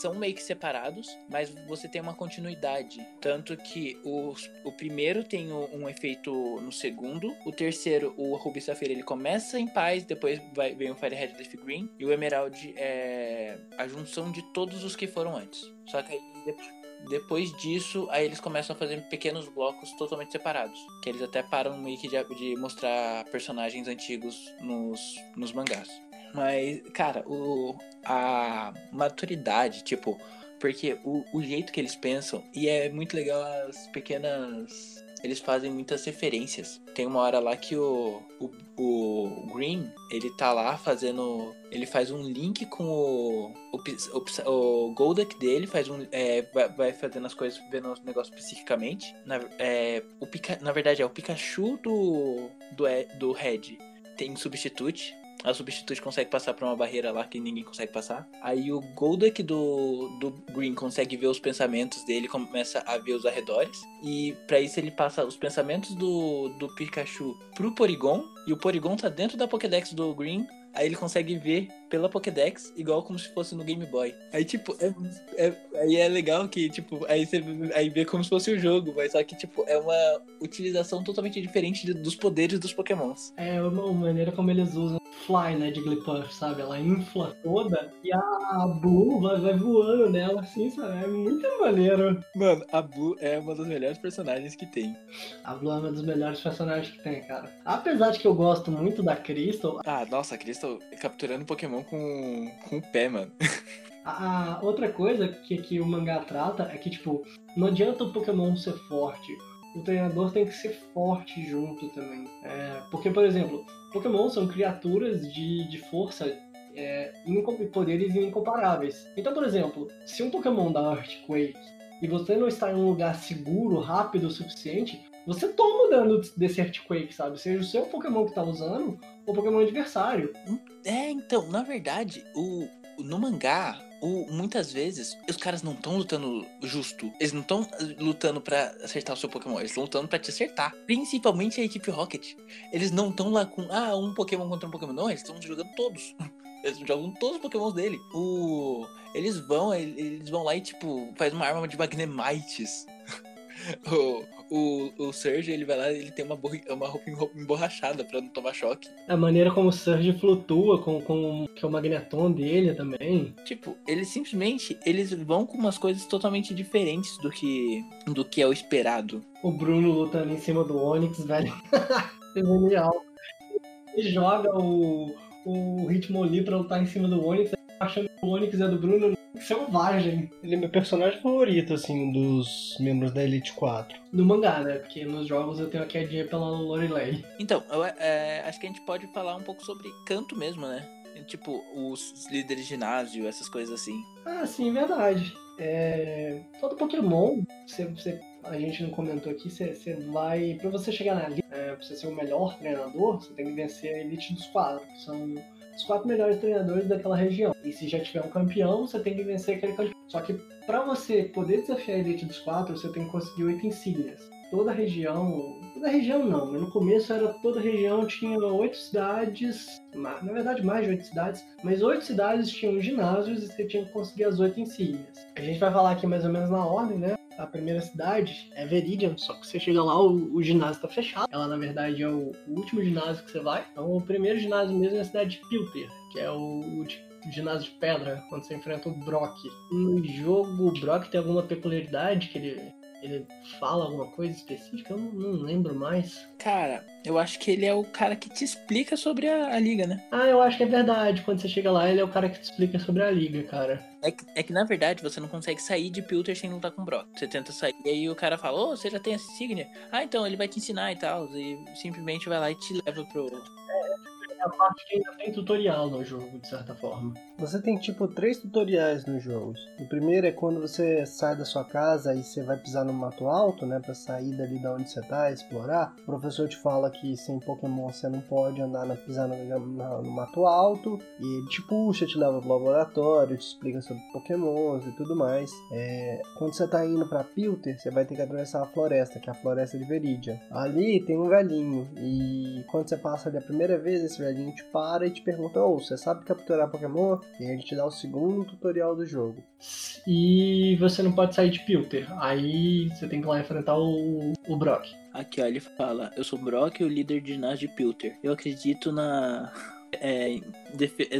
são meio que separados, mas você tem uma continuidade. Tanto que o, o primeiro tem um, um efeito no segundo, o terceiro, o Ruby Safira, ele começa em paz, depois vai, vem o Fire Red Leaf Green, e o Emerald é a junção de todos os que foram antes. Só que aí depois. Depois disso, aí eles começam a fazer pequenos blocos totalmente separados. Que eles até param meio que de, de mostrar personagens antigos nos, nos mangás. Mas, cara, o, a maturidade, tipo, porque o, o jeito que eles pensam, e é muito legal as pequenas. Eles fazem muitas referências. Tem uma hora lá que o, o, o Green, ele tá lá fazendo. Ele faz um link com o. O, o, o Golduck dele, faz um. é, vai, vai fazendo as coisas, vendo os negócios psiquicamente. Na, é, o na verdade, é o Pikachu do. do, E- do Red tem substitute. A substitute consegue passar por uma barreira lá que ninguém consegue passar. Aí o Golduck do, do Green consegue ver os pensamentos dele, começa a ver os arredores. E pra isso ele passa os pensamentos do, do Pikachu pro Porygon. E o Porygon tá dentro da Pokédex do Green. Aí ele consegue ver pela Pokédex, igual como se fosse no Game Boy. Aí, tipo, é, é- aí é legal que, tipo, aí você aí vê como se fosse o jogo, mas só que, tipo, é uma utilização totalmente diferente de- dos poderes dos Pokémons. É uma uma maneira como eles usam Fly, né, de Jigglypuff, sabe? Ela infla toda e a Blue vai, vai voando nela, assim, sabe? É muito maneiro. Mano, a Blue é uma das melhores personagens que tem. A Blue é uma dos melhores personagens que tem, cara. Apesar de que eu gosto muito da Crystal, Ah, nossa, a Crystal capturando Pokémon com, com o pé, mano. *laughs* A, outra coisa que, que o mangá trata é que, tipo, não adianta o Pokémon ser forte. o treinador tem que ser forte junto também. É, porque, por exemplo, Pokémon são criaturas de, de força é, poderes incomparáveis. Então, por exemplo, se um Pokémon dá Earthquake e você não está em um lugar seguro, rápido o suficiente, você toma dano desse Earthquake, sabe? Seja o seu Pokémon que está usando ou o Pokémon adversário. É, então, na verdade, o, no mangá, o, muitas vezes os caras não estão lutando justo. Eles não estão lutando para acertar o seu Pokémon, eles estão lutando para te acertar. Principalmente a equipe Rocket. Eles não estão lá com, ah, um Pokémon contra um Pokémon. Não, eles estão jogando todos. *laughs* Eles jogam todos os pokémons dele. O... Eles vão, eles vão lá e, tipo, faz uma arma de Magnemites. *laughs* o, o, o Surge, ele vai lá ele tem uma, uma roupa emborrachada pra não tomar choque. A maneira como o Surge flutua com, com que é o magneton dele também. Tipo, eles simplesmente, eles vão com umas coisas totalmente diferentes do que, do que é o esperado. O Bruno lutando em cima do Onix, velho. *laughs* é genial. Ele joga o o ritmo ali pra lutar em cima do Onix, achando que o Onix é do Bruno selvagem. Ele é meu personagem favorito, assim, dos membros da Elite 4. No mangá, né? Porque nos jogos eu tenho a quedinha pela Lorelei. Então, eu, é, acho que a gente pode falar um pouco sobre canto mesmo, né? Tipo, os líderes de ginásio, essas coisas assim. Ah, sim, verdade. É... Todo Pokémon, você, você a gente não comentou aqui, você, você vai. Pra você chegar na liga, é, pra você ser o melhor treinador, você tem que vencer a elite dos quatro, que são os quatro melhores treinadores daquela região. E se já tiver um campeão, você tem que vencer aquele campeão. Só que para você poder desafiar a elite dos quatro, você tem que conseguir oito insígnias. Toda a região. Toda a região não, mas no começo era toda a região tinha oito cidades. Na verdade, mais de oito cidades. Mas oito cidades tinham ginásios e você tinha que conseguir as oito insígnias. A gente vai falar aqui mais ou menos na ordem, né? A primeira cidade é Veridian, só que você chega lá, o, o ginásio tá fechado. Ela, na verdade, é o, o, último ginásio que você vai. Então, o primeiro ginásio mesmo é a cidade de Pilter, que é o, o ginásio de pedra, quando você enfrenta o Brock. No jogo, o Brock tem alguma peculiaridade que ele ele fala alguma coisa específica? Eu não, não, lembro mais. Cara, eu acho que ele é o cara que te explica sobre a, a, liga, né? Ah, eu acho que é verdade. Quando você chega lá, ele é o cara que te explica sobre a liga, cara. É que, é que na verdade você não consegue sair de Pilter sem lutar com o Brock. Você tenta sair e aí o cara fala: Ô, oh, você já tem essa insígnia? Ah, então ele vai te ensinar e tal. E simplesmente vai lá e te leva pro. É, a parte que ainda tem tutorial no jogo, de certa forma. Você tem tipo três tutoriais nos jogos. O primeiro é quando você sai da sua casa e você vai pisar no mato alto, né? Pra sair dali da onde você tá, explorar. O professor te fala que sem Pokémon você não pode andar na, pisar no, no, no mato alto. E ele te puxa, te leva pro laboratório, te explica sobre Pokémons e tudo mais. É, quando você tá indo pra Pilter, você vai ter que atravessar a floresta, que é a floresta de Veridian. Ali tem um velhinho. E quando você passa ali a primeira vez, esse velhinho te para e te pergunta: Ô, oh, você sabe capturar Pokémon? E ele te dá o segundo tutorial do jogo. E você não pode sair de Pilter. Aí você tem que ir lá enfrentar o, o Brock. Aqui, ó, ele fala: Eu sou Brock, o líder de ginásio de Pilter. Eu acredito na. É,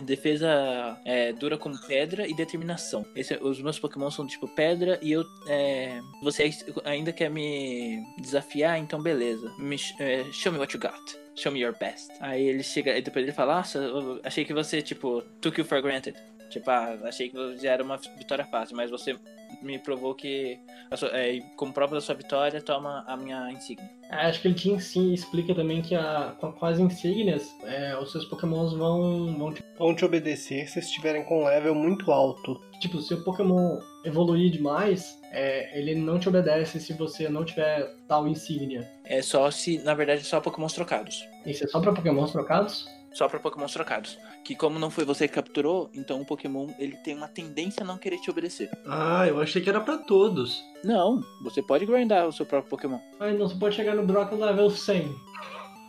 defesa é, dura como pedra e determinação. Esse, os meus Pokémon são tipo pedra e eu. É, você ainda quer me desafiar? Então beleza. Me, é, show me what you got show me your best. Aí ele chega, e depois ele fala, nossa, achei que você, tipo, took you for granted. Tipo, ah, achei que já era uma vitória fácil, mas você me provou que, sua, é, como prova da sua vitória, toma a minha insígnia. É, acho que ele te ensina, explica também que a, com as insígnias, é, os seus pokémons vão, vão te... vão te obedecer se estiverem com um level muito alto. Tipo, se o pokémon evoluir demais, é, ele não te obedece se você não tiver tal insígnia. É só se, na verdade, só pokémons trocados. Isso é só pra pokémons trocados? Só para pokémons trocados. Que como não foi você que capturou, então o Pokémon ele tem uma tendência a não querer te obedecer. Ah, eu achei que era para todos. Não, você pode grindar o seu próprio Pokémon. Ah, não, você pode chegar no Brock level 100.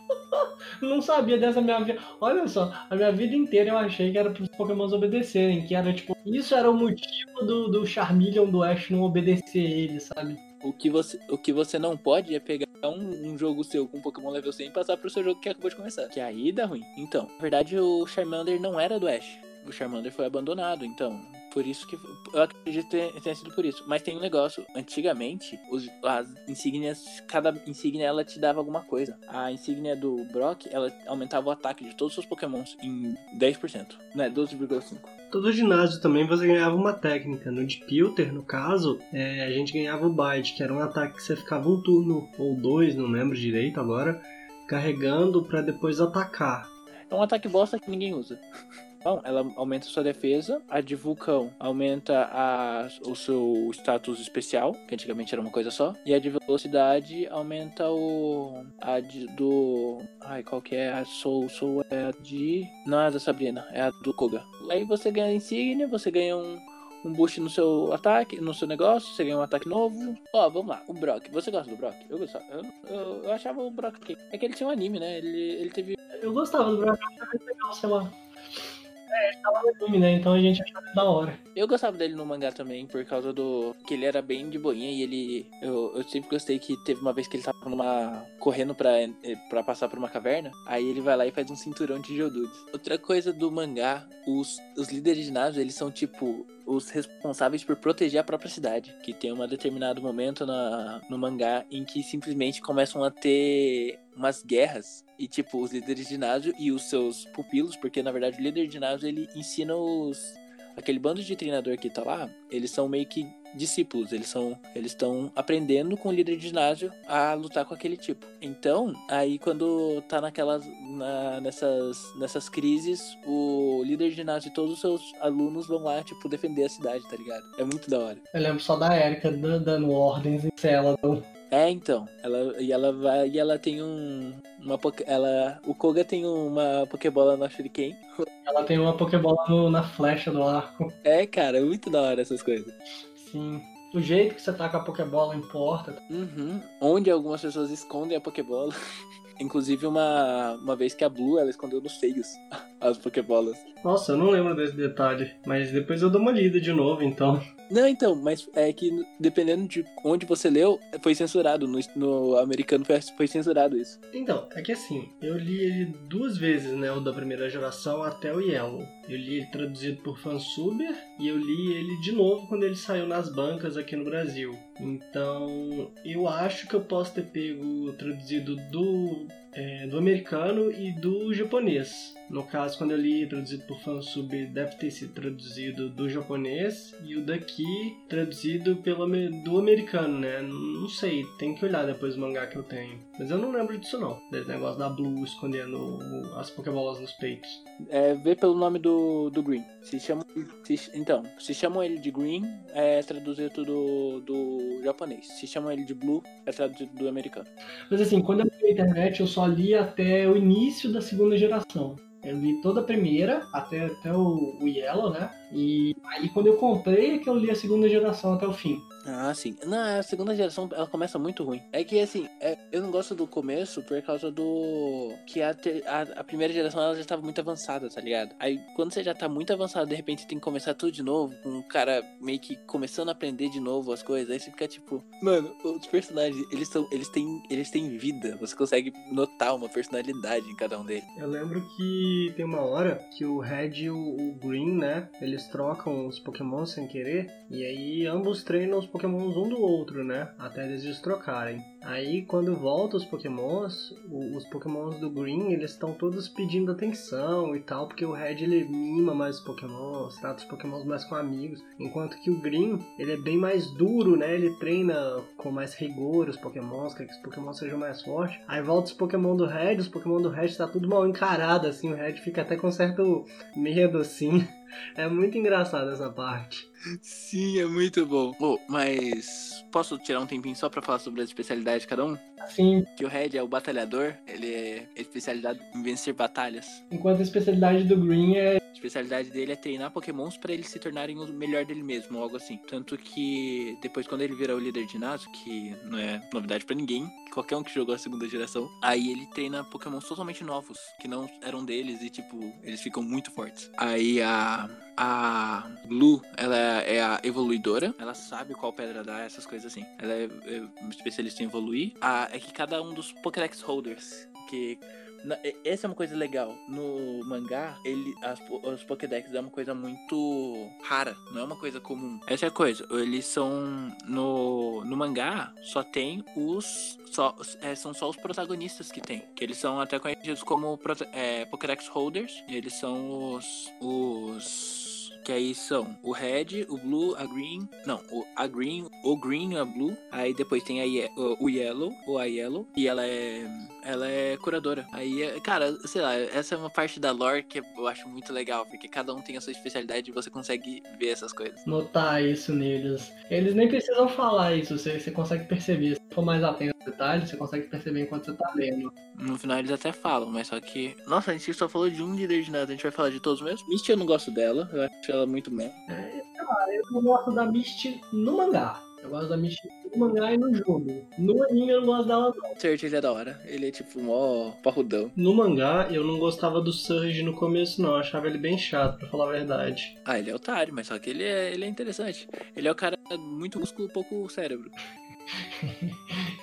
*laughs* não sabia dessa minha vida. Olha só, a minha vida inteira eu achei que era para os Pokémons obedecerem, que era tipo, isso era o motivo do, do Charmeleon do Ash não obedecer ele, sabe? O que você, o que você não pode é pegar um, um jogo seu com Pokémon level 100 e passar pro seu jogo que acabou de começar. Que aí dá ruim. Então, na verdade, o Charmander não era do Ash. O Charmander foi abandonado, então. Por isso que. Eu acredito que tenha sido por isso. Mas tem um negócio. Antigamente, os, as insígnias. Cada insígnia ela te dava alguma coisa. A insígnia do Brock, ela aumentava o ataque de todos os seus Pokémons em 10%. Não é 12,5%. Todo ginásio também você ganhava uma técnica. No de Pilter, no caso, é, a gente ganhava o Bite, que era um ataque que você ficava um turno ou dois, não lembro direito agora, carregando para depois atacar. É um ataque bosta que ninguém usa. *laughs* Bom, ela aumenta sua defesa, a de vulcão aumenta a, o seu status especial, que antigamente era uma coisa só, e a de velocidade aumenta o. a de, do. Ai, qual que é? A Soul, Soul é a de. Não é a da Sabrina, é a do Koga. Aí você ganha insígnia, você ganha um um boost no seu ataque, no seu negócio, você ganha um ataque novo. Ó, vamos lá, o Brock. Você gosta do Brock? Eu gostava. Eu, eu, eu achava o Brock. É que ele tinha um anime, né? Ele, ele teve. Eu gostava do Brock, eu legal, sei lá. É, ele tava no né? Então a gente achava da hora. Eu gostava dele no mangá também, por causa do. que ele era bem de boinha e ele. Eu, eu sempre gostei que teve uma vez que ele tava numa. correndo pra, pra passar por uma caverna. Aí ele vai lá e faz um cinturão de Geodudes. Outra coisa do mangá, os, os líderes de ginásio, eles são tipo os responsáveis por proteger a própria cidade. Que tem um determinado momento na, no mangá em que simplesmente começam a ter umas guerras. E, tipo, os líderes de ginásio e os seus pupilos, porque na verdade o líder de ginásio ele ensina os. Aquele bando de treinador que tá lá, eles são meio que discípulos, eles são eles estão aprendendo com o líder de ginásio a lutar com aquele tipo. Então, aí quando tá naquelas na, nessas nessas crises, o líder de ginásio e todos os seus alunos vão lá tipo defender a cidade, tá ligado? É muito da hora. Eu lembro só da Erika dando ordens em cela é, então. Ela, e ela vai. E ela tem um. Uma, ela, o Koga tem uma Pokébola no Shuriken. Ela tem uma Pokébola no, na flecha do arco. É, cara, é muito da hora essas coisas. Sim. O jeito que você taca a Pokébola importa. Uhum. Onde algumas pessoas escondem a Pokébola. *laughs* Inclusive uma, uma vez que a Blue ela escondeu nos seios *laughs* as Pokébolas. Nossa, eu não lembro desse detalhe. Mas depois eu dou uma lida de novo, então. Não, então, mas é que dependendo de onde você leu, foi censurado. No, no americano foi, foi censurado isso. Então, é que assim, eu li ele duas vezes, né? O da primeira geração até o Yellow. Eu li ele traduzido por Fansuber e eu li ele de novo quando ele saiu nas bancas aqui no Brasil. Então, eu acho que eu posso ter pego traduzido do, é, do americano e do japonês. No caso, quando eu li traduzido por Fansub, deve ter sido traduzido do japonês e o daqui traduzido pelo do americano, né? Não sei, tem que olhar depois o mangá que eu tenho. Mas eu não lembro disso não, desse negócio da Blue escondendo as Pokébolas nos peitos. É, vê pelo nome do, do Green. Se chama, se, então, se chamam ele de Green, é traduzido do, do japonês. Se chamam ele de Blue, é traduzido do americano. Mas assim, quando eu vi a internet, eu só li até o início da segunda geração. Eu li toda a primeira, até, até o, o Yellow, né? E aí quando eu comprei é que eu li a segunda geração até o fim. Ah, sim. Não, a segunda geração ela começa muito ruim. É que assim, é, eu não gosto do começo por causa do. Que a, ter, a, a, primeira geração ela já estava muito avançada, tá ligado? Aí quando você já tá muito avançado, de repente tem que começar tudo de novo, com um cara meio que começando a aprender de novo as coisas. Aí você fica tipo, mano, os personagens, eles são. Eles têm. Eles têm vida. Você consegue notar uma personalidade em cada um deles. Eu lembro que tem uma hora que o Red e o, o Green, né? Eles trocam os Pokémon sem querer. E aí ambos treinam os pokémons um do outro, né? Até eles destrocarem. Aí quando volta os pokémons, os pokémons do Green, eles estão todos pedindo atenção e tal, porque o Red ele mima mais os pokémons, trata os pokémons mais com amigos, enquanto que o Green, ele é bem mais duro, né? Ele treina com mais rigor os pokémons, quer que os pokémons sejam mais fortes. Aí volta os pokémon do Red, os pokémon do Red tá tudo mal encarado, assim, o Red fica até com certo medo, assim. *laughs* É muito engraçado essa parte. Sim, é muito bom. Oh, mas posso tirar um tempinho só para falar sobre as especialidades de cada um? Sim. Que o Red é o batalhador, ele é especializado em vencer batalhas. Enquanto a especialidade do Green é. A especialidade dele é treinar pokémons para eles se tornarem o melhor dele mesmo, algo assim. Tanto que depois, quando ele vira o líder de ginásio, que não é novidade para ninguém, qualquer um que jogou a segunda geração, aí ele treina pokémons totalmente novos, que não eram deles e, tipo, eles ficam muito fortes. Aí a a Blue, ela é a evoluidora. Ela sabe qual pedra dar, essas coisas assim. Ela é, é especialista em evoluir. A, é que cada um dos Pokédex Holders, que essa é uma coisa legal. No mangá, ele, as, os Pokédex é uma coisa muito rara, não é uma coisa comum. Essa é a coisa. Eles são. No, no mangá, só tem os. Só, é, são só os protagonistas que tem. Que eles são até conhecidos como é, Pokédex Holders. eles são os. Os Que aí são o red, o blue, a green. Não, o, a green, o green a blue. Aí depois tem a, o, o yellow, ou a yellow. E ela é. Ela é curadora. Aí, é- cara, sei lá, essa é uma parte da lore que eu acho muito legal, porque cada um tem a sua especialidade e você consegue ver essas coisas. Notar isso neles. Eles nem precisam falar isso, você, você consegue perceber. Se for mais atento aos detalhes, você consegue perceber enquanto você tá lendo. No final eles até falam, mas só que. Nossa, a gente só falou de um líder de nada, a gente vai falar de todos mesmo. Misty eu não gosto dela, eu acho ela muito meh. É, sei lá, eu não gosto da Misty no mangá. Eu gosto da Misty no mangá e no jogo. No anime eu não gosto dela não. Surge ele é da hora, ele é tipo mó parrudão. No mangá, eu não gostava do Surge no começo, não. Eu achava ele bem chato, pra falar a verdade. Ah, ele é otário, mas só que ele é, ele é interessante. Ele é o cara muito músculo, pouco cérebro. *laughs*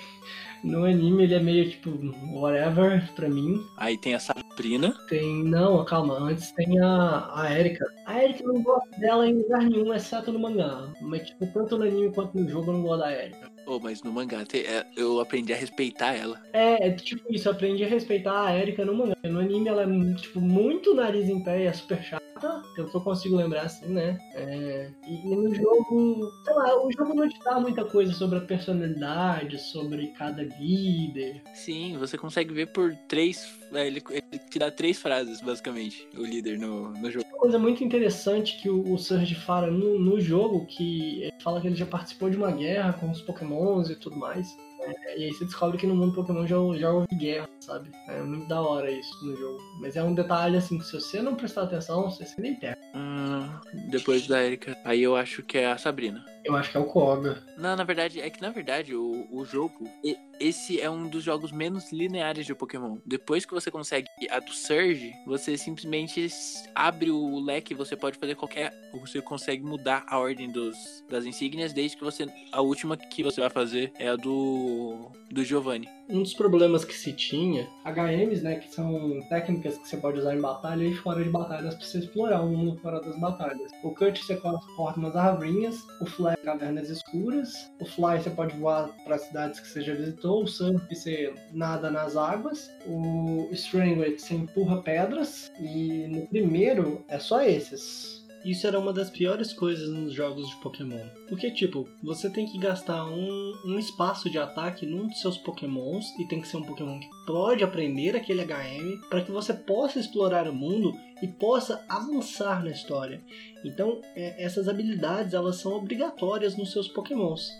No anime ele é meio tipo, whatever pra mim. Aí tem a Sabrina. Tem. Não, calma, antes tem a, a Erika. A Erika eu não gosto dela em lugar nenhum, exceto no mangá. Mas, tipo, tanto no anime quanto no jogo eu não gosto da Erika. Oh, mas no mangá é, eu aprendi a respeitar ela. É, é tipo isso, eu aprendi a respeitar a Erika no mangá. No anime ela é, tipo, muito nariz em pé e é super chata, pelo que eu consigo lembrar assim, né? É, e no jogo, sei lá, o jogo não te dá muita coisa sobre a personalidade, sobre cada líder. Sim, você consegue ver por três. É, Ele, ele te dá três frases, basicamente, o líder no, no jogo. Uma coisa muito interessante que o, o Surge fala no, no jogo, que ele fala que ele já participou de uma guerra com os pokémons e tudo mais. É, e aí você descobre que no mundo Pokémon já, já houve guerra, sabe? É muito da hora isso no jogo. Mas é um detalhe assim que se você não prestar atenção, você, nem pega. Hum, depois da Erika. Aí eu acho que é a Sabrina. Eu acho que é o Koga. Não, na verdade, é que na verdade o, o jogo, esse é um dos jogos menos lineares de Pokémon. Depois que você consegue a do Surge, você simplesmente abre o leque, você pode fazer qualquer. Você consegue mudar a ordem dos, das insígnias, desde que você. A última que você vai fazer é a do. Do Giovanni. Um dos problemas que se tinha, HMs, né, que são técnicas que você pode usar em batalha e fora de batalhas pra você explorar o mundo fora das batalhas. O Cut você corta umas árvores, o Fly cavernas escuras, o Fly você pode voar para cidades que você já visitou, o Surf você nada nas águas, o Strangle você empurra pedras e no primeiro é só esses. Isso era uma das piores coisas nos jogos de Pokémon. Porque, tipo, você tem que gastar um, um espaço de ataque num dos seus Pokémons e tem que ser um Pokémon que pode aprender aquele HM para que você possa explorar o mundo e possa avançar na história. Então, é, essas habilidades elas são obrigatórias nos seus Pokémons.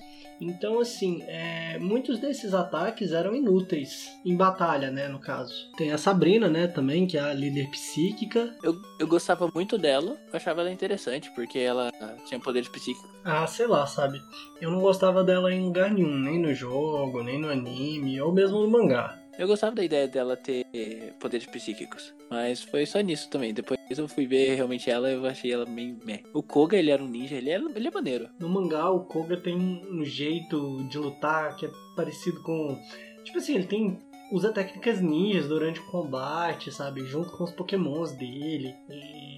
Então, assim, é, muitos desses ataques eram inúteis em batalha, né, no caso. Tem a Sabrina, né, também, que é a líder psíquica. Eu, eu gostava muito dela, eu achava ela interessante, porque ela tinha poderes psíquicos. Ah, sei lá, sabe? Eu não gostava dela em lugar nenhum, nem no jogo, nem no anime, ou mesmo no mangá. Eu gostava da ideia dela ter poderes psíquicos, mas foi só nisso também. Depois eu fui ver realmente ela, eu achei ela meio meh. O Koga, ele era um ninja, ele é, ele é maneiro. No mangá, o Koga tem um jeito de lutar que é parecido com. Tipo assim, ele tem. Usa técnicas ninjas durante o combate, sabe? Junto com os pokémons dele.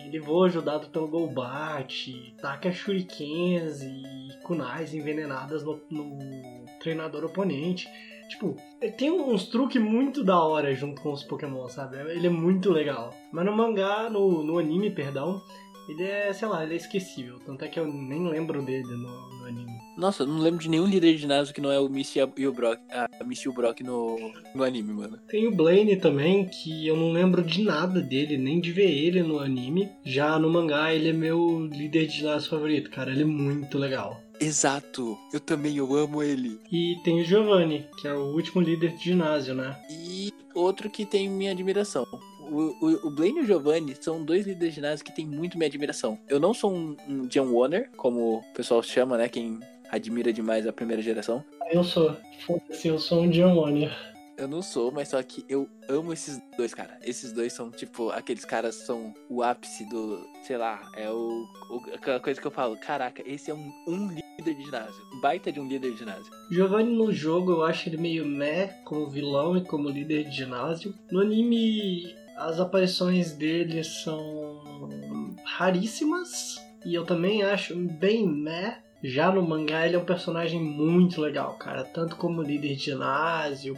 Ele voa ajudado pelo Golbat, taca shurikens e kunais envenenadas no, no treinador oponente. Tipo, tem uns truques muito da hora junto com os Pokémon, sabe? Ele é muito legal. Mas no mangá, no, no anime, perdão, ele é, sei lá, ele é esquecível. Tanto é que eu nem lembro dele no, no anime. Nossa, eu não lembro de nenhum líder de ginásio que não é o Misty e o Brock, a Misty e o Brock no, no anime, mano. Tem o Blaine também, que eu não lembro de nada dele, nem de ver ele no anime. Já no mangá, ele é meu líder de ginásio favorito, cara. Ele é muito legal. Exato, eu também, eu amo ele. E tem o Giovanni, que é o último líder de ginásio, né? E outro que tem minha admiração. O, o, o Blaine e o Giovanni são dois líderes de ginásio que tem muito minha admiração. Eu não sou um, um John Warner, como o pessoal chama, né? Quem admira demais a primeira geração. Eu sou. Foda-se, eu sou um John Warner. Eu não sou, mas só que eu amo esses dois, cara. Esses dois são, tipo, aqueles caras são o ápice do, sei lá, é o, o- aquela coisa que eu falo, caraca, esse é um, um líder de ginásio. Baita de um líder de ginásio. Giovanni no jogo eu acho ele meio meh como vilão e como líder de ginásio. No anime as aparições dele são raríssimas e eu também acho bem meh. Já no mangá ele é um personagem muito legal, cara, tanto como líder de ginásio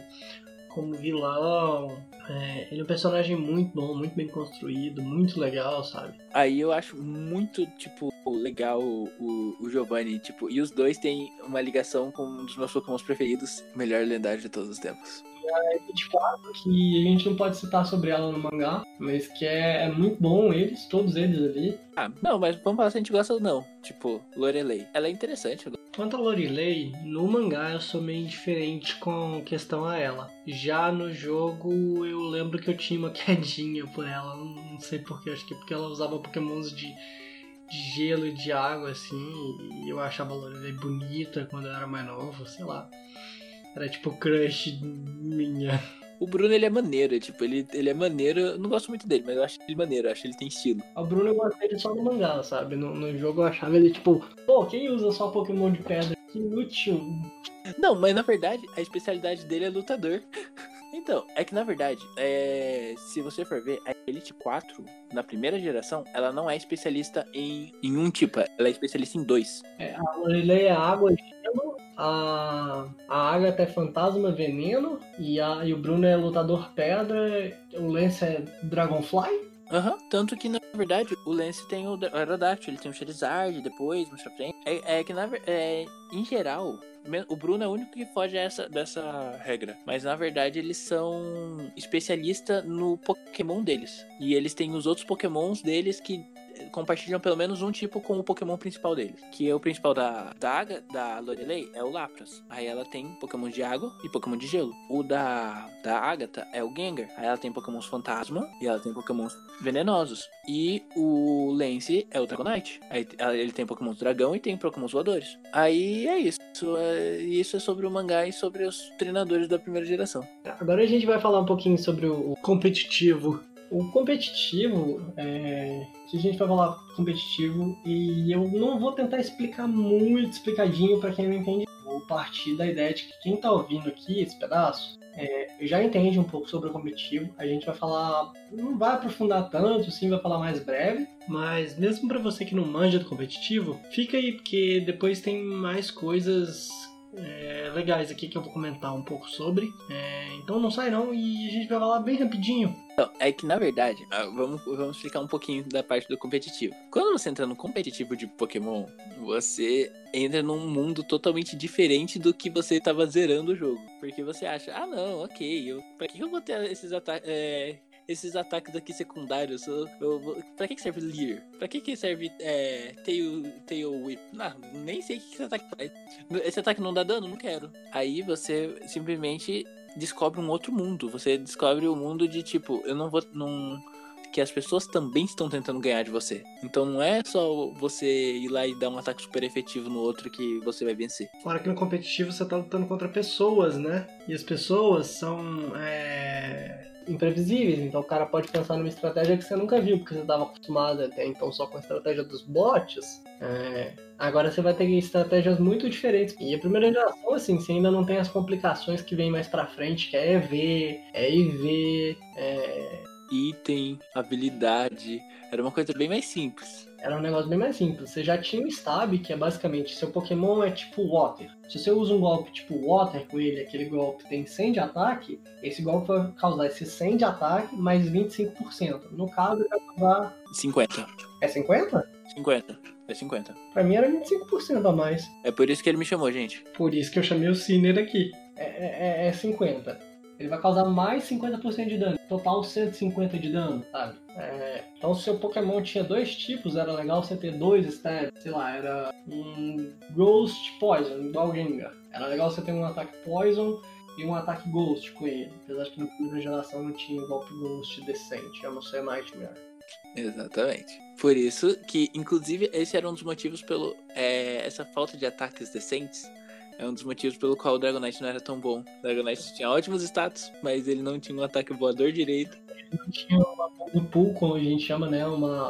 como vilão. É, ele é um personagem muito bom, muito bem construído, muito legal, sabe? Aí eu acho muito, tipo, legal o, o Giovanni, tipo, e os dois têm uma ligação com um dos meus Pokémon preferidos, melhor lendário de todos os tempos a 24, que a gente não pode citar sobre ela no mangá, mas que é, é muito bom eles, todos eles ali. Ah, não, mas vamos falar se a gente gosta ou não. Tipo, Lorelei. Ela é interessante. Quanto a Lorelei, no mangá eu sou meio indiferente com questão a ela. Já no jogo eu lembro que eu tinha uma *laughs* quedinha por ela, não sei porquê, acho que é porque ela usava pokémons de de gelo e de água, assim, e eu achava a Lorelei bonita quando eu era mais novo, sei lá. Era tipo crush minha. O Bruno, ele é maneiro, tipo, ele, ele é maneiro. Eu não gosto muito dele, mas eu acho ele maneiro, eu acho que ele tem estilo. O Bruno eu gosto dele só no mangá, sabe? No, no jogo eu achava ele, tipo, pô, quem usa só Pokémon de pedra? Que inútil. Não, mas na verdade, a especialidade dele é lutador. *laughs* Então, é que na verdade, é... se você for ver, a Elite 4, na primeira geração, ela não é especialista em, em um tipo, ela é especialista em dois. É, a Lorelei é água, a, a Agatha é fantasma, veneno, e, a, e o Bruno é lutador pedra, o Lance é Dragonfly. Aham, uhum, tanto que na verdade o Lance tem o Aerodactyl, ele tem o Charizard depois, mais pra frente. É, é que na é, em geral, o Bruno é o único que foge essa, dessa regra. Mas na verdade eles são especialistas no Pokémon deles. E eles têm os outros Pokémons deles que compartilham pelo menos um tipo com o Pokémon principal deles. Que é o principal da, da Aga, da Lorelei, é o Lapras. Aí ela tem Pokémon de água e Pokémon de gelo. O da, da Agatha é o Gengar. Aí ela tem Pokémons fantasma e ela tem Pokémons venenosos. E o Lance é o Dragonite. Aí ele tem Pokémon dragão e tem Pokémon voadores. Aí é isso. Isso é, isso é sobre o mangá e sobre os treinadores da primeira geração. Agora a gente vai falar um pouquinho sobre o competitivo o competitivo, é, a gente vai falar competitivo, e eu não vou tentar explicar muito explicadinho para quem não entende. Vou partir da ideia de que quem tá ouvindo aqui esse pedaço é, já entende um pouco sobre o competitivo. A gente vai falar, não vai aprofundar tanto, sim, vai falar mais breve. Mas mesmo para você que não manja do competitivo, fica aí, porque depois tem mais coisas é, legais aqui que eu vou comentar um pouco sobre. É, então não sai não e a gente vai falar bem rapidinho. Então, é que na verdade, ah, vamos, vamos explicar um pouquinho da parte do competitivo. Quando você entra no competitivo de Pokémon, você entra num mundo totalmente diferente do que você estava zerando o jogo. Porque você acha, ah não, ok, eu, pra que eu vou ter esses ataques. É, esses ataques aqui secundários. Eu, eu, pra que, serve Leer? Pra que, que serve é, Tail, tail Whip? Não, nem sei o que, que esse ataque faz. Esse ataque não dá dano? Não quero. Aí você simplesmente descobre um outro mundo. Você descobre o um mundo de tipo, eu não vou. Não, que as pessoas também estão tentando ganhar de você. Então não é só você ir lá e dar um ataque super efetivo no outro que você vai vencer. Fora que no competitivo você tá lutando contra pessoas, né? E as pessoas são. É imprevisíveis. Então o cara pode pensar numa estratégia que você nunca viu, porque você estava acostumado até então só com a estratégia dos bots. É... Agora você vai ter estratégias muito diferentes. E a primeira geração, assim, você ainda não tem as complicações que vem mais pra frente, que é EV, é IV, é... Item, habilidade. Era uma coisa bem mais simples era um negócio bem mais simples. Você já tinha o Stab, que é basicamente seu Pokémon é tipo Water. Se você usa um golpe tipo Water com ele, aquele golpe tem 100 de ataque, esse golpe vai causar esse 100 de ataque mais 25%. No caso, vai causar. 50. É 50? 50. É 50. Pra mim era 25% a mais. É por isso que ele me chamou, gente. Por isso que eu chamei o Ciner aqui. É, é, é 50 ele vai causar mais 50% de dano. Total 150 de dano, sabe? É, então se o Pokémon tinha dois tipos, era legal você ter dois stats, sei lá, era um Ghost Poison, igual Gengar. Era legal você ter um ataque Poison e um ataque Ghost com ele. Apesar que na primeira geração não tinha golpe Ghost decente, eu não sei Nightmare. Exatamente. Por isso que, inclusive, esse era um dos motivos pelo é, essa falta de ataques decentes é um dos motivos pelo qual o Dragonite não era tão bom. O Dragonite tinha ótimos status, mas ele não tinha um ataque voador direito. Ele não tinha uma move pool, como a gente chama, né? Uma,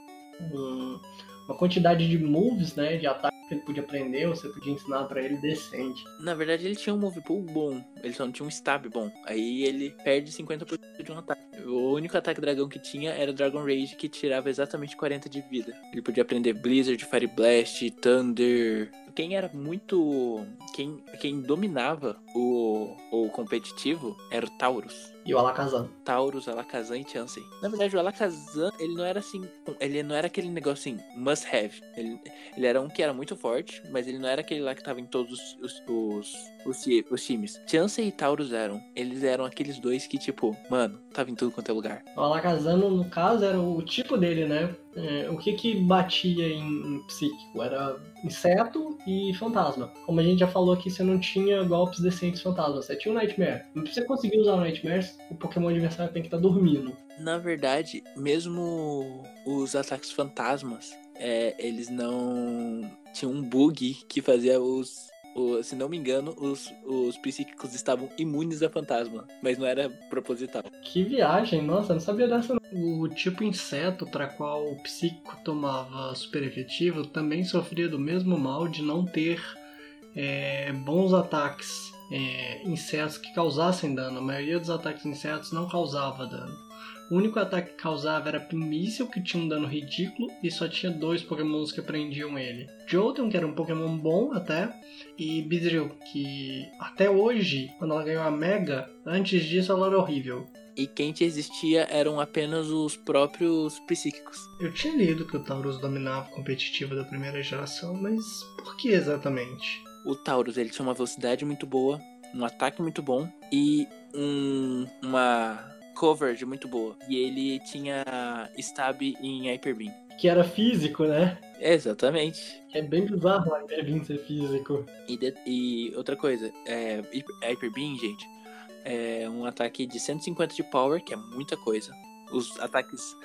um, uma quantidade de moves, né? De ataque que ele podia aprender, ou você podia ensinar para ele decente. Na verdade, ele tinha um move pool bom, ele só não tinha um stab bom. Aí ele perde 50% de um ataque. O único ataque dragão que tinha era o Dragon Rage, que tirava exatamente 40 de vida. Ele podia aprender Blizzard, Fire Blast, Thunder, quem era muito. Quem, quem dominava o, o competitivo era o Taurus. E o Alakazam. Taurus, Alakazam e Chansey. Na verdade, o Alakazam, ele não era assim. Ele não era aquele negócio assim, must have. Ele, ele era um que era muito forte, mas ele não era aquele lá que tava em todos os, os, os, os times. Chansey e Taurus eram. Eles eram aqueles dois que, tipo, mano, tava em tudo quanto é lugar. O Alakazam, no caso, era o tipo dele, né? É, o que que batia em, em psíquico? Era inseto e fantasma. Como a gente já falou aqui, você não tinha golpes decentes fantasma, você tinha o Nightmare. Pra você conseguir usar o Nightmare, o Pokémon adversário tem que estar tá dormindo. Na verdade, mesmo os ataques fantasmas, é, eles não tinham um bug que fazia os se não me engano, os, os psíquicos estavam imunes a fantasma, mas não era proposital. Que viagem, nossa, não sabia dessa. O tipo inseto para qual o psíquico tomava super efetivo também sofria do mesmo mal de não ter é, bons ataques é, insetos que causassem dano. A maioria dos ataques insetos não causava dano. O único ataque que causava era Pimíssel, que tinha um dano ridículo, e só tinha dois pokémons que prendiam ele. Jolteon, que era um pokémon bom até, e Beedrill, que até hoje, quando ela ganhou a Mega, antes disso ela era horrível. E quem te existia eram apenas os próprios psíquicos. Eu tinha lido que o Taurus dominava o competitivo da primeira geração, mas por que exatamente? O Taurus ele tinha uma velocidade muito boa, um ataque muito bom e um, uma coverage muito boa. E ele tinha stab em Hyper Beam. Que era físico, né? Exatamente. É bem bizarro o Hyper Beam ser físico. E, de, e outra coisa, é, Hyper Beam, gente, é um ataque de 150 de power, que é muita coisa. Os ataques,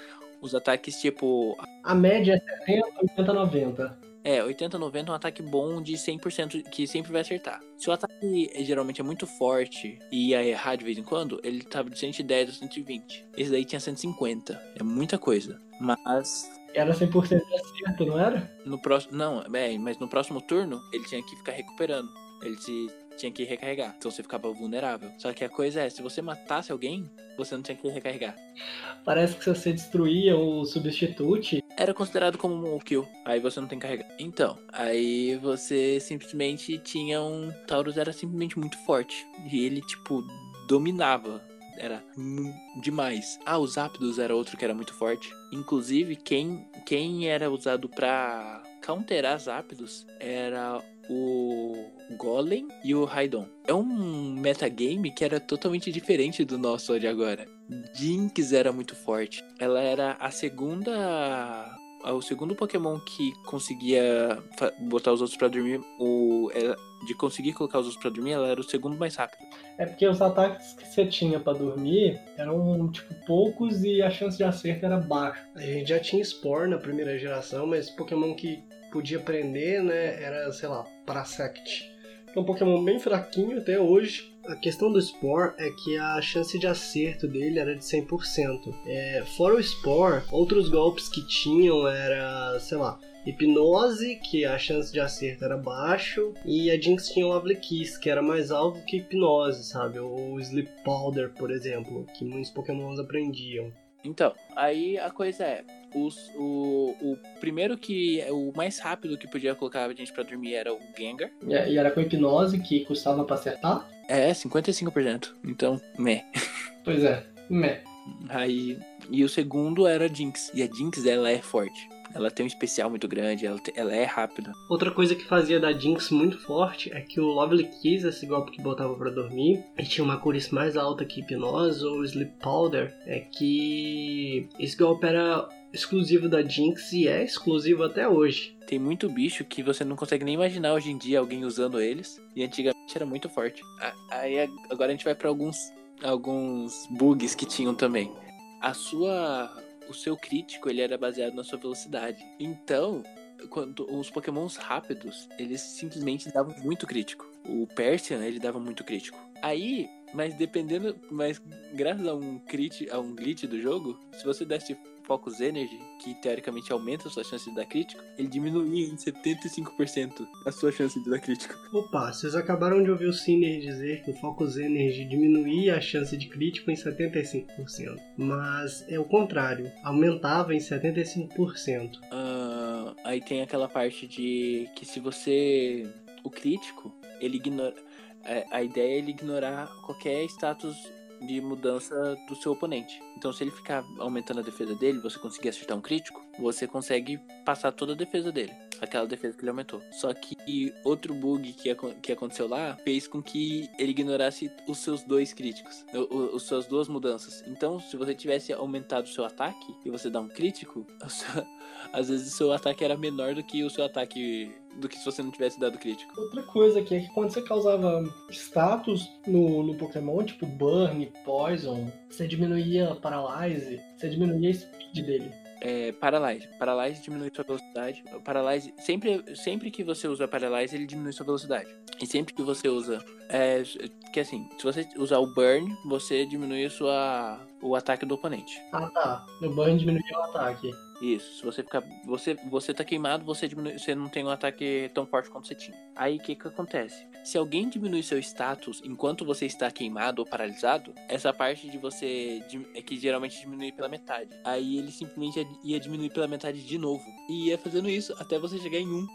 os ataques tipo... A média é 70, 80, 90. É, 80, 90 é um ataque bom de 100% que sempre vai acertar. Se o ataque geralmente é muito forte e ia errar de vez em quando, ele tava de 110 a 120. Esse daí tinha 150. É muita coisa. Mas. Era 100% de acerto, não era? No próximo. Não, é, mas no próximo turno ele tinha que ficar recuperando. Ele se tinha que recarregar. Então você ficava vulnerável. Só que a coisa é, se você matasse alguém, você não tinha que recarregar. Parece que se você destruía o substitute. Era considerado como um kill. Aí você não tem que carregar. Então, aí você simplesmente tinha um. Taurus era simplesmente muito forte. E ele, tipo, dominava era demais. Ah, os Zapdos era outro que era muito forte. Inclusive, quem, quem era usado para counterar Zapdos era o Golem e o Raidon. É um metagame que era totalmente diferente do nosso de agora. Jinx era muito forte. Ela era a segunda o segundo Pokémon que conseguia botar os outros para dormir, o, de conseguir colocar os outros para dormir, ela era o segundo mais rápido. É porque os ataques que você tinha para dormir eram tipo poucos e a chance de acerto era baixa. A gente já tinha Spore na primeira geração, mas Pokémon que podia prender, né, era, sei lá, Parasect. É um Pokémon bem fraquinho até hoje. A questão do Spore é que a chance de acerto dele era de 100%. É, fora o Spore, outros golpes que tinham era, sei lá, Hipnose, que a chance de acerto era baixo, e a Jinx tinha o Lovely Kiss, que era mais alto que Hipnose, sabe? Ou Sleep Powder, por exemplo, que muitos pokémons aprendiam. Então, aí a coisa é, os, o, o primeiro que o mais rápido que podia colocar a gente pra dormir era o Gengar. E era com hipnose que custava pra acertar? É, 55%. Então, meh. Pois é, meh. Aí, e o segundo era a Jinx. E a Jinx, ela é forte. Ela tem um especial muito grande, ela, te, ela é rápida. Outra coisa que fazia da Jinx muito forte é que o Lovely Kiss, esse golpe que botava para dormir, e tinha uma curice mais alta que Hipnose ou Sleep Powder, é que esse golpe era exclusivo da Jinx e é exclusivo até hoje. Tem muito bicho que você não consegue nem imaginar hoje em dia alguém usando eles, e antigamente era muito forte. Aí agora a gente vai para alguns alguns bugs que tinham também. A sua o seu crítico ele era baseado na sua velocidade. Então, quando os pokémons rápidos, eles simplesmente davam muito crítico. O Persian, ele dava muito crítico. Aí, mas dependendo, mas graças a um crit, a um glitch do jogo, se você desse Focus Energy, que teoricamente aumenta a sua chance de dar crítico, ele diminuía em 75% a sua chance de dar crítico. Opa, vocês acabaram de ouvir o Ciner dizer que o Focus Energy diminuía a chance de crítico em 75%. Mas é o contrário, aumentava em 75%. Uh, aí tem aquela parte de que se você. O crítico, ele ignora. é, A ideia é ele ignorar qualquer status de mudança do seu oponente. Então, se ele ficar aumentando a defesa dele, você conseguir acertar um crítico, você consegue passar toda a defesa dele. Aquela defesa que ele aumentou. Só que outro bug que, que aconteceu lá fez com que ele ignorasse os seus dois críticos, o- o- as suas duas mudanças. Então, se você tivesse aumentado o seu ataque e você dá um crítico, *laughs* seu- às vezes o seu ataque era menor do que o seu ataque. Do que se você não tivesse dado crítico. Outra coisa aqui é que quando você causava status no, no Pokémon, tipo Burn, Poison, você diminuía Paralyze, você diminuía a speed dele. É, Paralyze. Paralyze diminui sua velocidade. Paralyze, sempre, sempre que você usa Paralyze, ele diminui sua velocidade. E sempre que você usa. É, que assim, se você usar o Burn, você diminui a sua, o ataque do oponente. Ah tá, no Burn diminuía o ataque. Isso, se você ficar. Você, você tá queimado, você diminui. Você não tem um ataque tão forte quanto você tinha. Aí o que que acontece? Se alguém diminui seu status enquanto você está queimado ou paralisado, essa parte de você. é que geralmente diminui pela metade. Aí ele simplesmente ia- ia diminuir pela metade de novo. E ia fazendo isso até você chegar em um.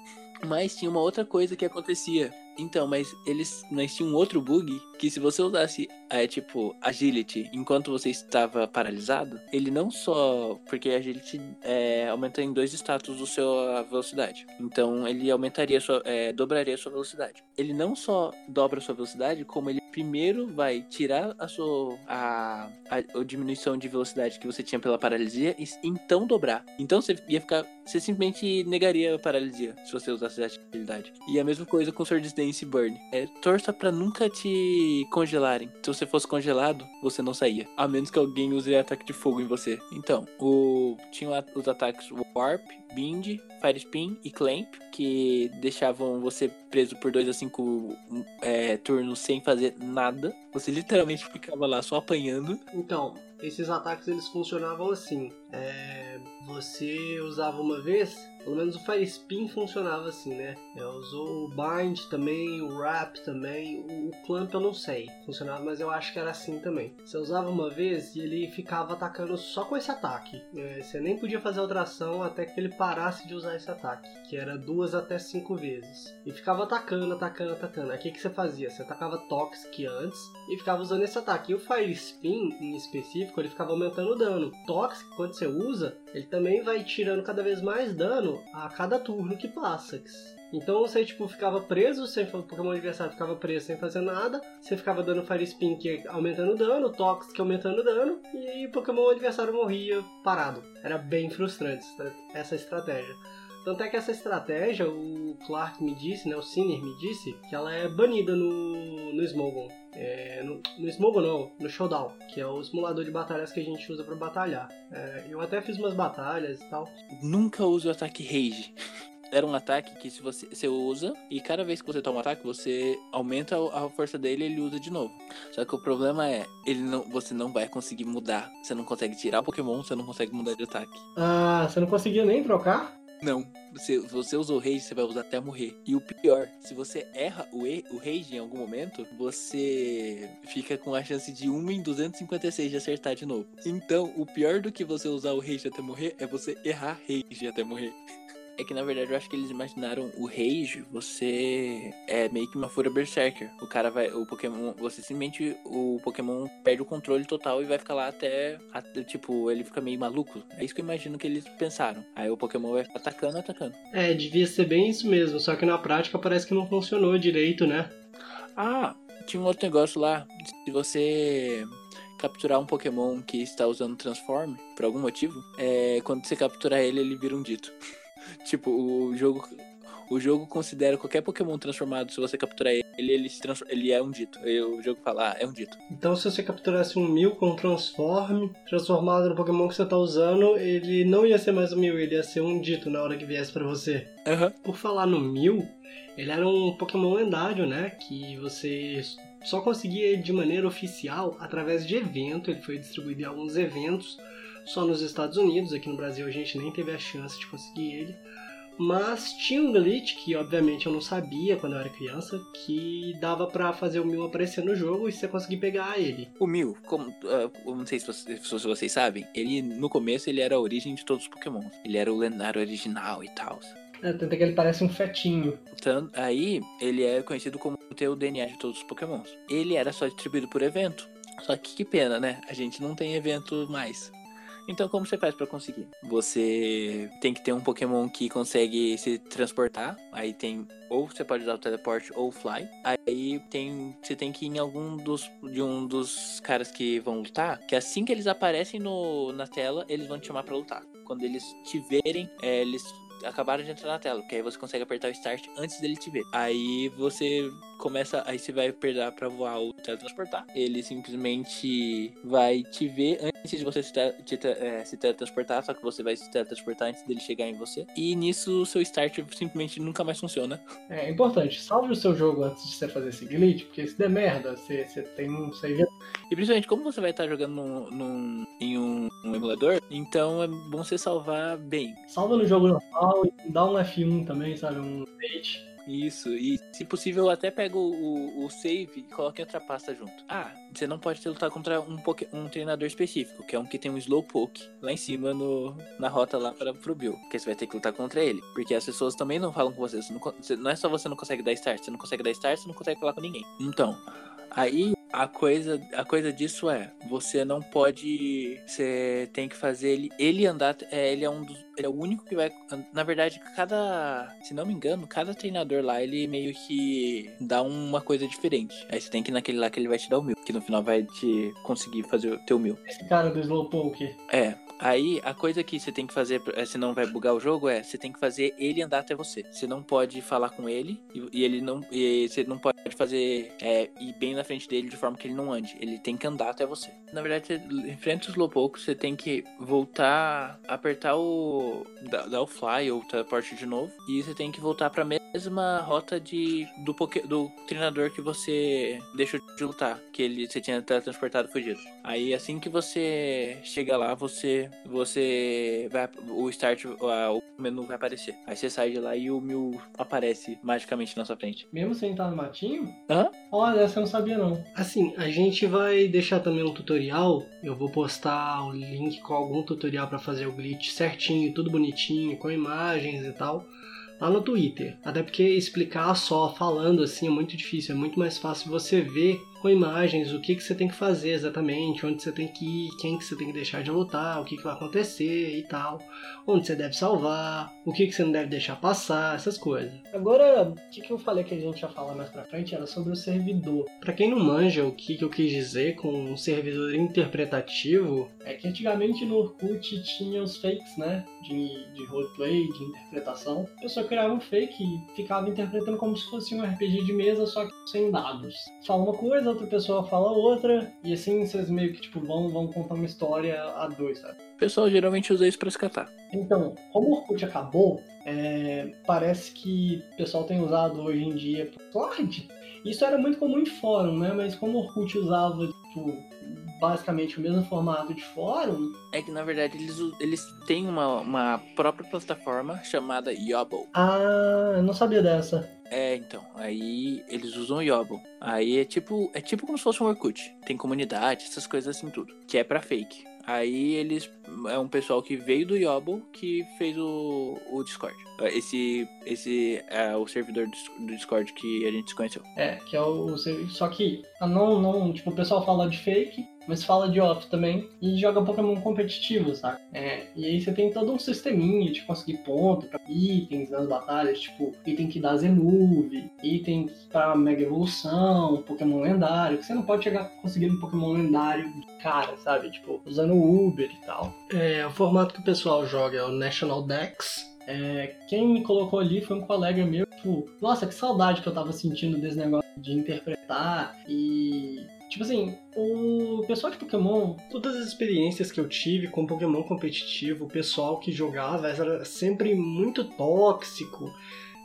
Mas tinha uma outra coisa que acontecia. Então, mas eles. Mas tinha um outro bug que se você usasse é, tipo, agility enquanto você estava paralisado, ele não só. Porque agility é, aumenta em dois status do seu a velocidade. Então ele aumentaria sua. é, dobraria a sua velocidade. Ele não só dobra a sua velocidade, como ele primeiro vai tirar a sua. a, a, a diminuição de velocidade que você tinha pela paralisia e então dobrar. Então você ia ficar. Você simplesmente negaria a paralisia se você usasse essa habilidade. E a mesma coisa com Sword Dance e Burn. É, torça pra nunca te congelarem. Se você fosse congelado, você não saía. A menos que alguém use ataque de fogo em você. Então, o tinha os ataques Warp, Bind, Fire Spin e Clamp, que deixavam você preso por 2 a 5 turnos sem fazer nada. Você literalmente ficava lá só apanhando. Então, esses ataques eles funcionavam assim. É, você usava uma vez, pelo menos o Fire Spin funcionava assim, né? Eu usou o Bind também, o Wrap também, o, Clamp eu não sei. Funcionava, mas eu acho que era assim também. Você usava uma vez e ele ficava atacando só com esse ataque. É, você nem podia fazer outra ação até que ele parasse de usar esse ataque, que era duas até cinco vezes. E ficava atacando, atacando, atacando. Aí o que, que você fazia? Você atacava Toxic antes e ficava usando esse ataque. E o Fire Spin, em específico, ele ficava aumentando o dano. Toxic, quando você usa, ele também vai tirando cada vez mais dano a cada turno que passa. Então você tipo ficava preso, sem, o Pokémon adversário ficava preso sem fazer nada, você ficava dando Fire Spin que ia aumentando dano, Toxic aumentando o dano, e o Pokémon adversário morria parado. Era bem frustrante essa estratégia. Tanto é que essa estratégia, o Clark me disse, né, o Sinner me disse, que ela é banida no, no Smogon. É, no, no Smogon não, no Showdown, que é o simulador de batalhas que a gente usa para batalhar. É, eu até fiz umas batalhas e tal. Nunca use o ataque Rage. *laughs* Era um ataque que se você, você usa e cada vez que você toma um ataque, você aumenta a força dele e ele usa de novo. Só que o problema é, ele não, você não vai conseguir mudar. Você não consegue tirar o Pokémon, você não consegue mudar de ataque. Ah, você não conseguia nem trocar? Não. Você, você usou o Rage, você vai usar até morrer. E o pior, se você erra o, e, o Rage em algum momento, você fica com a chance de 1 em 256 de acertar de novo. Então, o pior do que você usar o Rage até morrer é você errar Rage até morrer. É que na verdade eu acho que eles imaginaram o Rage, você é meio que uma fúria berserker. O cara vai, o Pokémon, você simplesmente o Pokémon perde o controle total e vai ficar lá até, até tipo, ele fica meio maluco. É isso que eu imagino que eles pensaram. Aí o Pokémon vai ficar atacando, atacando. É, devia ser bem isso mesmo, só que na prática parece que não funcionou direito, né? Ah, tinha um outro negócio lá. Se você capturar um Pokémon que está usando Transform, por algum motivo, é, quando você capturar ele, ele vira um dito. *laughs* tipo, o jogo. O jogo considera qualquer Pokémon transformado, se você capturar ele, ele, se transforma, ele é um dito. O jogo fala, ah, é um dito. Então, se você capturasse um Mil com Transform, transformado no Pokémon que você tá usando, ele não ia ser mais um Mil, ele ia ser um dito na hora que viesse pra você. Aham. Por falar no Mil, ele era um Pokémon lendário, né? Que você só conseguia de maneira oficial através de evento. Ele foi distribuído em alguns eventos só nos Estados Unidos. Aqui no Brasil a gente nem teve a chance de conseguir ele. Mas tinha um glitch que, obviamente, eu não sabia quando eu era criança, que dava para fazer o Mew aparecer no jogo e você conseguir pegar ele. O Mew, como, uh, eu não sei se vocês, se vocês, sabem, ele no começo ele era a origem de todos os Pokémon. Ele era o lendário original e tal. É, tanto é que ele parece um fetinho. Então, aí, ele é conhecido como ter o DNA de todos os Pokémons. Ele era só distribuído por evento. Só que que pena, né? A gente não tem evento mais. Então, como você faz para conseguir? Você tem que ter um Pokémon que consegue se transportar. Aí tem ou você pode usar o teleporte ou o fly. Aí tem você tem que ir em algum dos de um dos caras que vão lutar, que assim que eles aparecem no, na tela, eles vão te chamar para lutar. Quando eles te verem, é, eles acabaram de entrar na tela, porque aí você consegue apertar o start antes dele te ver. Aí você começa, aí você vai perder para voar ou teletransportar. Ele simplesmente vai te ver antes de você se, te, te, é, se teletransportar, só que você vai se teletransportar antes dele chegar em você. E nisso o seu start simplesmente nunca mais funciona. É importante, salve o seu jogo antes de você fazer esse glitch, porque se der merda, você, você tem um save. E principalmente como você vai estar jogando num, num em um, um, emulador, então é bom você salvar bem. Salva no jogo normal e dá um F1 também, sabe? Um state. Isso, e se possível até pega o, o, save e coloca em outra pasta junto. Ah, você não pode lutar contra um, um treinador específico, que é um que tem um Slowpoke lá em cima no, na rota lá para pro Bill. Porque você vai ter que lutar contra ele. Porque as pessoas também não falam com você. Você não, você, não é só você não consegue dar start, você não consegue dar start, você não consegue falar com ninguém. Então, aí a coisa, a coisa disso é, você não pode, você tem que fazer ele, ele andar, é, ele é um dos, ele é o único que vai, na verdade, cada, se não me engano, cada treinador lá, ele meio que dá uma coisa diferente. Aí você tem que ir naquele lá que ele vai te dar o mil, que no final vai te conseguir fazer o teu mil. Esse cara do Slowpoke. É, Aí, a coisa que você tem que fazer, é, se não vai bugar o jogo, é você tem que fazer ele andar até você. Você não pode falar com ele e, ele não. E você não pode fazer é, ir bem na frente dele de forma que ele não ande. Ele tem que andar até você. Na verdade, você enfrenta os Slowpoke, você tem que voltar, apertar o. dar o fly ou teleporte de novo. E você tem que voltar pra mesma rota de, do, poké, do treinador que você deixou de lutar. Que ele, você tinha teletransportado fugido. Aí assim que você chega lá, você você vai o start, o menu vai aparecer. Aí você sai de lá e o Mew aparece magicamente na sua frente. Mesmo sem estar no matinho? Hã? Olha, essa eu não sabia não. Assim, a gente vai deixar também um tutorial. Eu vou postar o link com algum tutorial para fazer o glitch certinho, tudo bonitinho, com imagens e tal lá no Twitter. Até porque explicar só falando assim é muito difícil, é muito mais fácil você ver com imagens o que, que você tem que fazer exatamente, onde você tem que ir, quem que você tem que deixar de lutar, o que, que vai acontecer e tal, onde você deve salvar, o que, que você não deve deixar passar, essas coisas. Agora, o que, que eu falei que a gente ia falar mais pra frente era sobre o servidor. Para quem não manja o que, que eu quis dizer com um servidor interpretativo, é que antigamente no Orkut tinha os fakes, né? De, de roleplay, de interpretação. A pessoa criava um fake e ficava interpretando como se fosse um RPG de mesa, só que sem dados. Fala uma coisa, outra pessoa fala outra, e assim vocês meio que tipo, vão, vão contar uma história a dois, sabe? O pessoal geralmente usa isso pra escatar. Então, como o Orkut acabou, é, parece que o pessoal tem usado hoje em dia Discord. Isso era muito comum em fórum, né? Mas como o Orkut usava, tipo, basicamente o mesmo formato de fórum. É que na verdade eles, eles têm uma, uma própria plataforma chamada Yobble. Ah, eu não sabia dessa. É, então, aí eles usam o Yobble. Aí é tipo, é tipo como se fosse um Orkut. Tem comunidade, essas coisas assim tudo. Que é pra fake. Aí eles. É um pessoal que veio do Yobble que fez o, o Discord. Esse, esse é o servidor do Discord que a gente se conheceu. É, que é o. Só que não, não. Tipo, o pessoal fala de fake, mas fala de off também e joga Pokémon competitivo, sabe? É, e aí você tem todo um sisteminha de conseguir ponto pra itens nas batalhas, tipo, item que dá Z-Move, item pra Mega Evolução, Pokémon lendário, que você não pode chegar conseguindo Pokémon lendário de cara, sabe? Tipo, usando o Uber e tal. É, o formato que o pessoal joga é o National Dex, é, quem me colocou ali foi um colega meu, tipo, nossa, que saudade que eu tava sentindo desse negócio de interpretar e Tipo assim, o pessoal de Pokémon, todas as experiências que eu tive com Pokémon competitivo, o pessoal que jogava era sempre muito tóxico.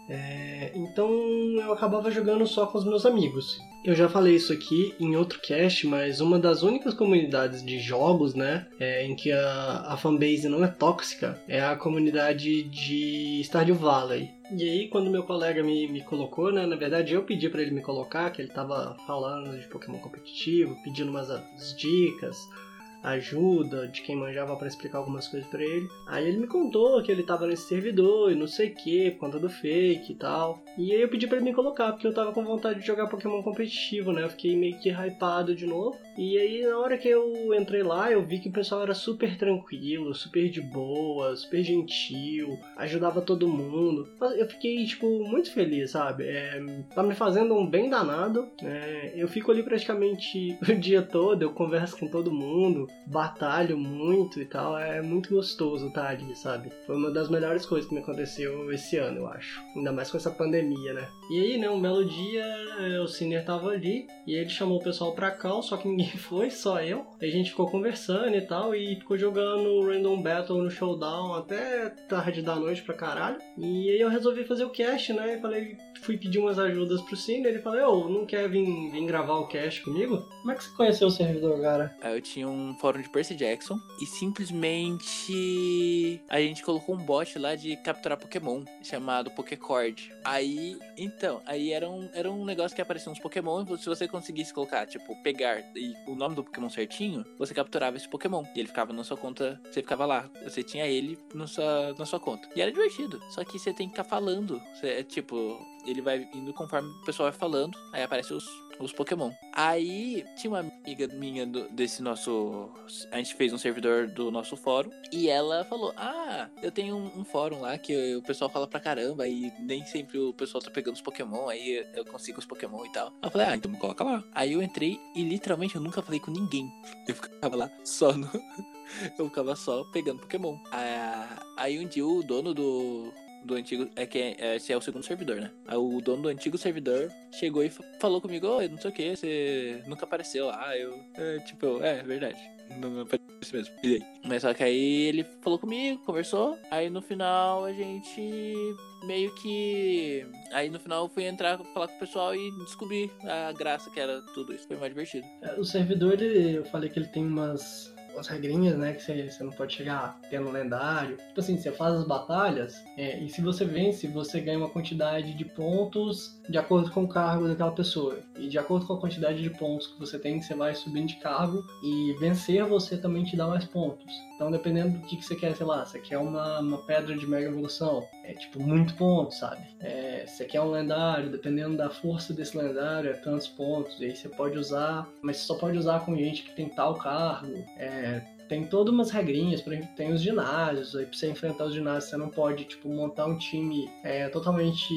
É, então eu acabava jogando só com os meus amigos. Eu já falei isso aqui em outro cast, mas uma das únicas comunidades de jogos, né, é, em que a, a fanbase não é tóxica, é a comunidade de Stardew Valley. E aí, quando meu colega me, me colocou, né, na verdade eu pedi para ele me colocar, que ele tava falando de Pokémon competitivo, pedindo umas dicas, ajuda de quem manjava para explicar algumas coisas para ele. Aí ele me contou que ele tava nesse servidor e não sei o que, por conta do fake e tal. E aí eu pedi para ele me colocar, porque eu tava com vontade de jogar Pokémon competitivo, né? Eu fiquei meio que hypado de novo. E aí na hora que eu entrei lá, eu vi que o pessoal era super tranquilo, super de boa, super gentil, ajudava todo mundo. Eu fiquei, tipo, muito feliz, sabe? É, tá me fazendo um bem danado. É, eu fico ali praticamente *laughs* o dia todo, eu converso com todo mundo, batalho muito e tal. É muito gostoso estar ali, sabe? Foi uma das melhores coisas que me aconteceu esse ano, eu acho. Ainda mais com essa pandemia, né? E aí, né, um belo dia, o Ciner tava ali e ele chamou o pessoal pra cá, só que *laughs* ninguém foi, só eu. A gente ficou conversando e tal e ficou jogando Random Battle no Showdown até tarde da noite pra caralho. E aí eu resolvi fazer o cast, né? E falei, fui pedir umas ajudas pro Cine, ele falou, ô, não quer vir, vir gravar o cast comigo? Como é que você conheceu o servidor, cara? Eu tinha um fórum de Percy Jackson e simplesmente a gente colocou um bot lá de capturar Pokémon chamado Pokécord. Aí, então, aí era um, era um negócio que aparecia uns Pokémon e se você conseguisse colocar, tipo, pegar e o nome do Pokémon certinho, você capturava esse Pokémon. E ele ficava na sua conta, você ficava lá, você tinha ele na sua, na sua conta. E era divertido. Só que você tem que ficar falando. Você, é tipo, ele vai indo conforme o pessoal vai falando, aí aparece os, os Pokémon. Aí tinha uma amiga minha do, desse nosso. A gente fez um servidor do nosso fórum e ela falou: Ah, eu tenho um, um fórum lá que o pessoal fala pra caramba e nem sempre o pessoal tá pegando os Pokémon, aí eu consigo os Pokémon e tal. Eu falei: Ah, então me coloca lá. Aí eu entrei e literalmente eu nunca falei com ninguém. *laughs* Eu ficava lá só no. *laughs* eu ficava só pegando Pokémon. Aí um dia o dono do, do antigo. É que é, esse é o segundo servidor, né? Aí o dono do antigo servidor chegou e falou comigo: Oi, não sei o que, você nunca apareceu lá. Eu, é, tipo, é, é verdade. Não, não apareceu mesmo. E? Mas só que aí ele falou comigo, conversou. Aí no final a gente meio que. Aí no final eu fui entrar, falar com o pessoal e descobrir a graça que era tudo isso. Foi mais divertido. É, o servidor, ele, eu falei que ele tem umas umas regrinhas, né? Que você, você não pode chegar tendo lendário. Tipo assim, você faz as batalhas é, e se você vence, você ganha uma quantidade de pontos de acordo com o cargo daquela pessoa. E de acordo com a quantidade de pontos que você tem, você vai subindo de cargo e vencer você também te dá mais pontos. Então, dependendo do que, que você quer, sei lá, você quer uma, uma pedra de mega evolução, é tipo muito ponto, sabe? É, você quer um lendário, dependendo da força desse lendário, é tantos pontos. E aí você pode usar, mas você só pode usar com gente que tem tal cargo. É, tem todas umas regrinhas, por exemplo, tem os ginásios, aí pra você enfrentar os ginásios você não pode, tipo, montar um time é, totalmente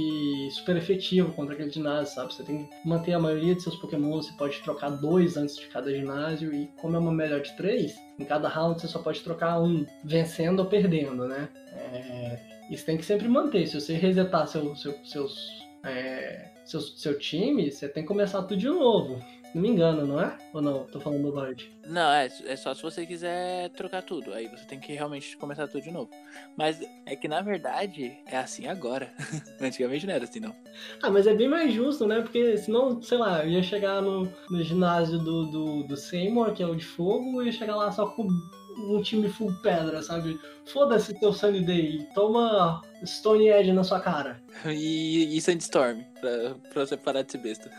super efetivo contra aquele ginásio, sabe? Você tem que manter a maioria de seus Pokémon, você pode trocar dois antes de cada ginásio, e como é uma melhor de três, em cada round você só pode trocar um, vencendo ou perdendo, né? É, isso tem que sempre manter, se você resetar seu, seu, seus, é, seu, seu time, você tem que começar tudo de novo não me engano, não é? Ou não? Tô falando bobagem. Não, é, é só se você quiser trocar tudo. Aí você tem que realmente começar tudo de novo. Mas é que na verdade é assim agora. *laughs* Antigamente não era assim, não. Ah, mas é bem mais justo, né? Porque senão, sei lá, eu ia chegar no, no ginásio do, do, do Seymour, que é o de fogo, e ia chegar lá só com um time full pedra, sabe? Foda-se teu Sunny Day, toma Stone Edge na sua cara. *laughs* E, e Sandstorm, pra, pra você parar de ser besta.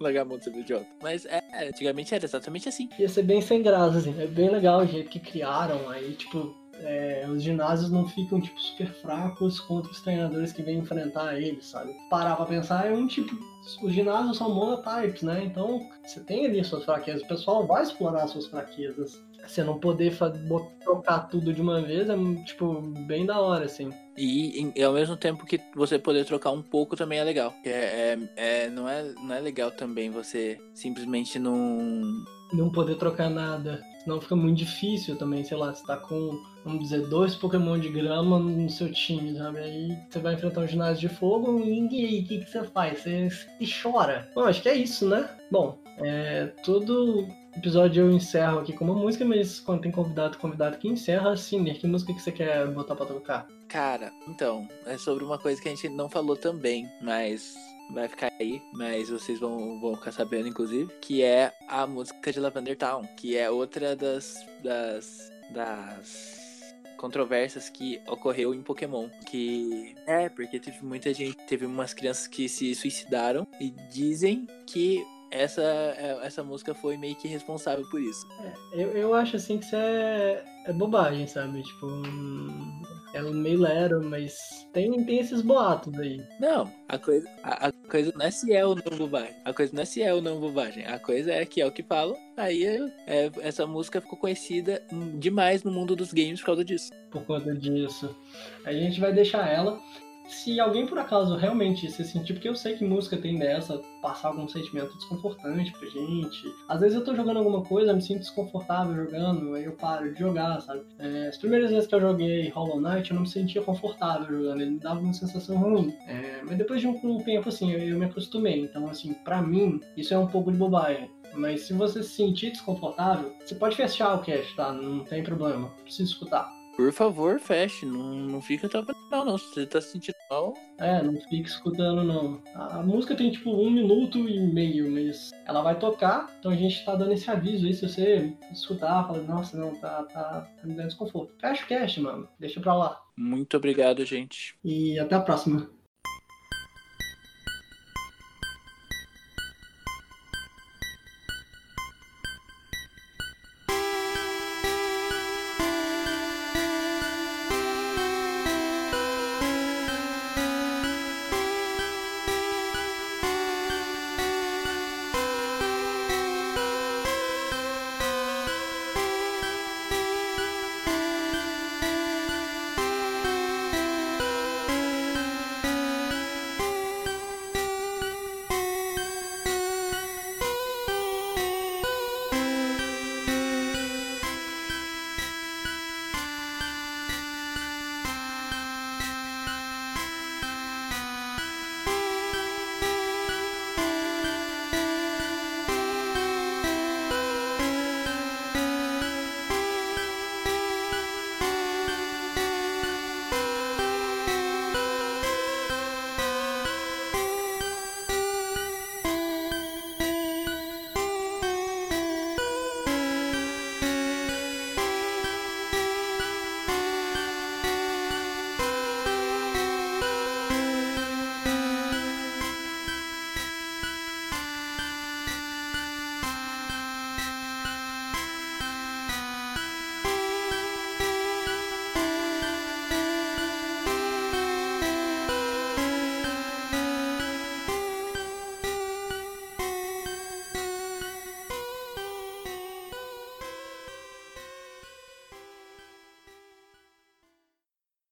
Largar a mão de ser idiota. Mas é, antigamente era exatamente assim. Ia ser bem sem graça, assim. É bem legal o jeito que criaram. Aí, tipo, é, os ginásios não ficam, tipo, super fracos contra os treinadores que vêm enfrentar eles, sabe? Parar pra pensar, é um tipo. Os ginásios são monotypes, né? Então, você tem ali suas fraquezas. O pessoal vai explorar suas fraquezas você não poder trocar tudo de uma vez é, tipo, bem da hora, assim. E, e, ao mesmo tempo que você poder trocar um pouco também é legal. É, é, é, não, é, não é legal também você simplesmente não. Não poder trocar nada. Senão fica muito difícil também, sei lá, você tá com, vamos dizer, dois Pokémon de grama no seu time, sabe? Aí você vai enfrentar um ginásio de fogo e aí, o que, que você faz? Você, você chora. Bom, acho que é isso, né? Bom, é, todo episódio eu encerro aqui com uma música, mas quando tem convidado, convidado que encerra, sim, que música que você quer botar pra tocar? Cara, então, é sobre uma coisa que a gente não falou também, mas vai ficar aí, mas vocês vão, vão ficar sabendo, inclusive, que é a música de Lavender Town, que é outra das, das, das controvérsias que ocorreu em Pokémon. Que é, porque teve muita gente, teve umas crianças que se suicidaram e dizem que essa, é, essa música foi meio que responsável por isso. É, eu, eu acho assim que isso é, é bobagem, sabe? Tipo, hum, é meio lero, mas tem, tem esses boatos aí. Não, a coisa, a, a coisa não é se é ou não bobagem. A coisa não é se é ou não bobagem. A coisa é que é o que falam. Aí é, essa música ficou conhecida demais no mundo dos games por causa disso. Por conta disso. A gente vai deixar ela se alguém por acaso realmente se sentir, porque eu sei que música tem dessa, passar algum sentimento desconfortante pra gente. Às vezes eu tô jogando alguma coisa, me sinto desconfortável jogando, aí eu paro de jogar, sabe? É, as primeiras vezes que eu joguei Hollow Knight, eu não me sentia confortável jogando, ele me dava uma sensação ruim. É, mas depois de um, tempo, assim, eu, eu me acostumei. Então, assim, pra mim, isso é um pouco de bobagem. Mas se você se sentir desconfortável, você pode fechar o cast, tá? Não tem problema. Precisa escutar. Por favor, feche. Não, não fica tão mal, não. Se você tá se sentindo mal. É, não fica escutando, não. A, a, música tem tipo um minuto e meio, mas ela vai tocar, então a gente tá dando esse aviso aí. Se você escutar, fala, nossa, não, tá, tá, tá me dando desconforto. Fecha o cast, mano. Deixa pra lá. Muito obrigado, gente. E até a próxima.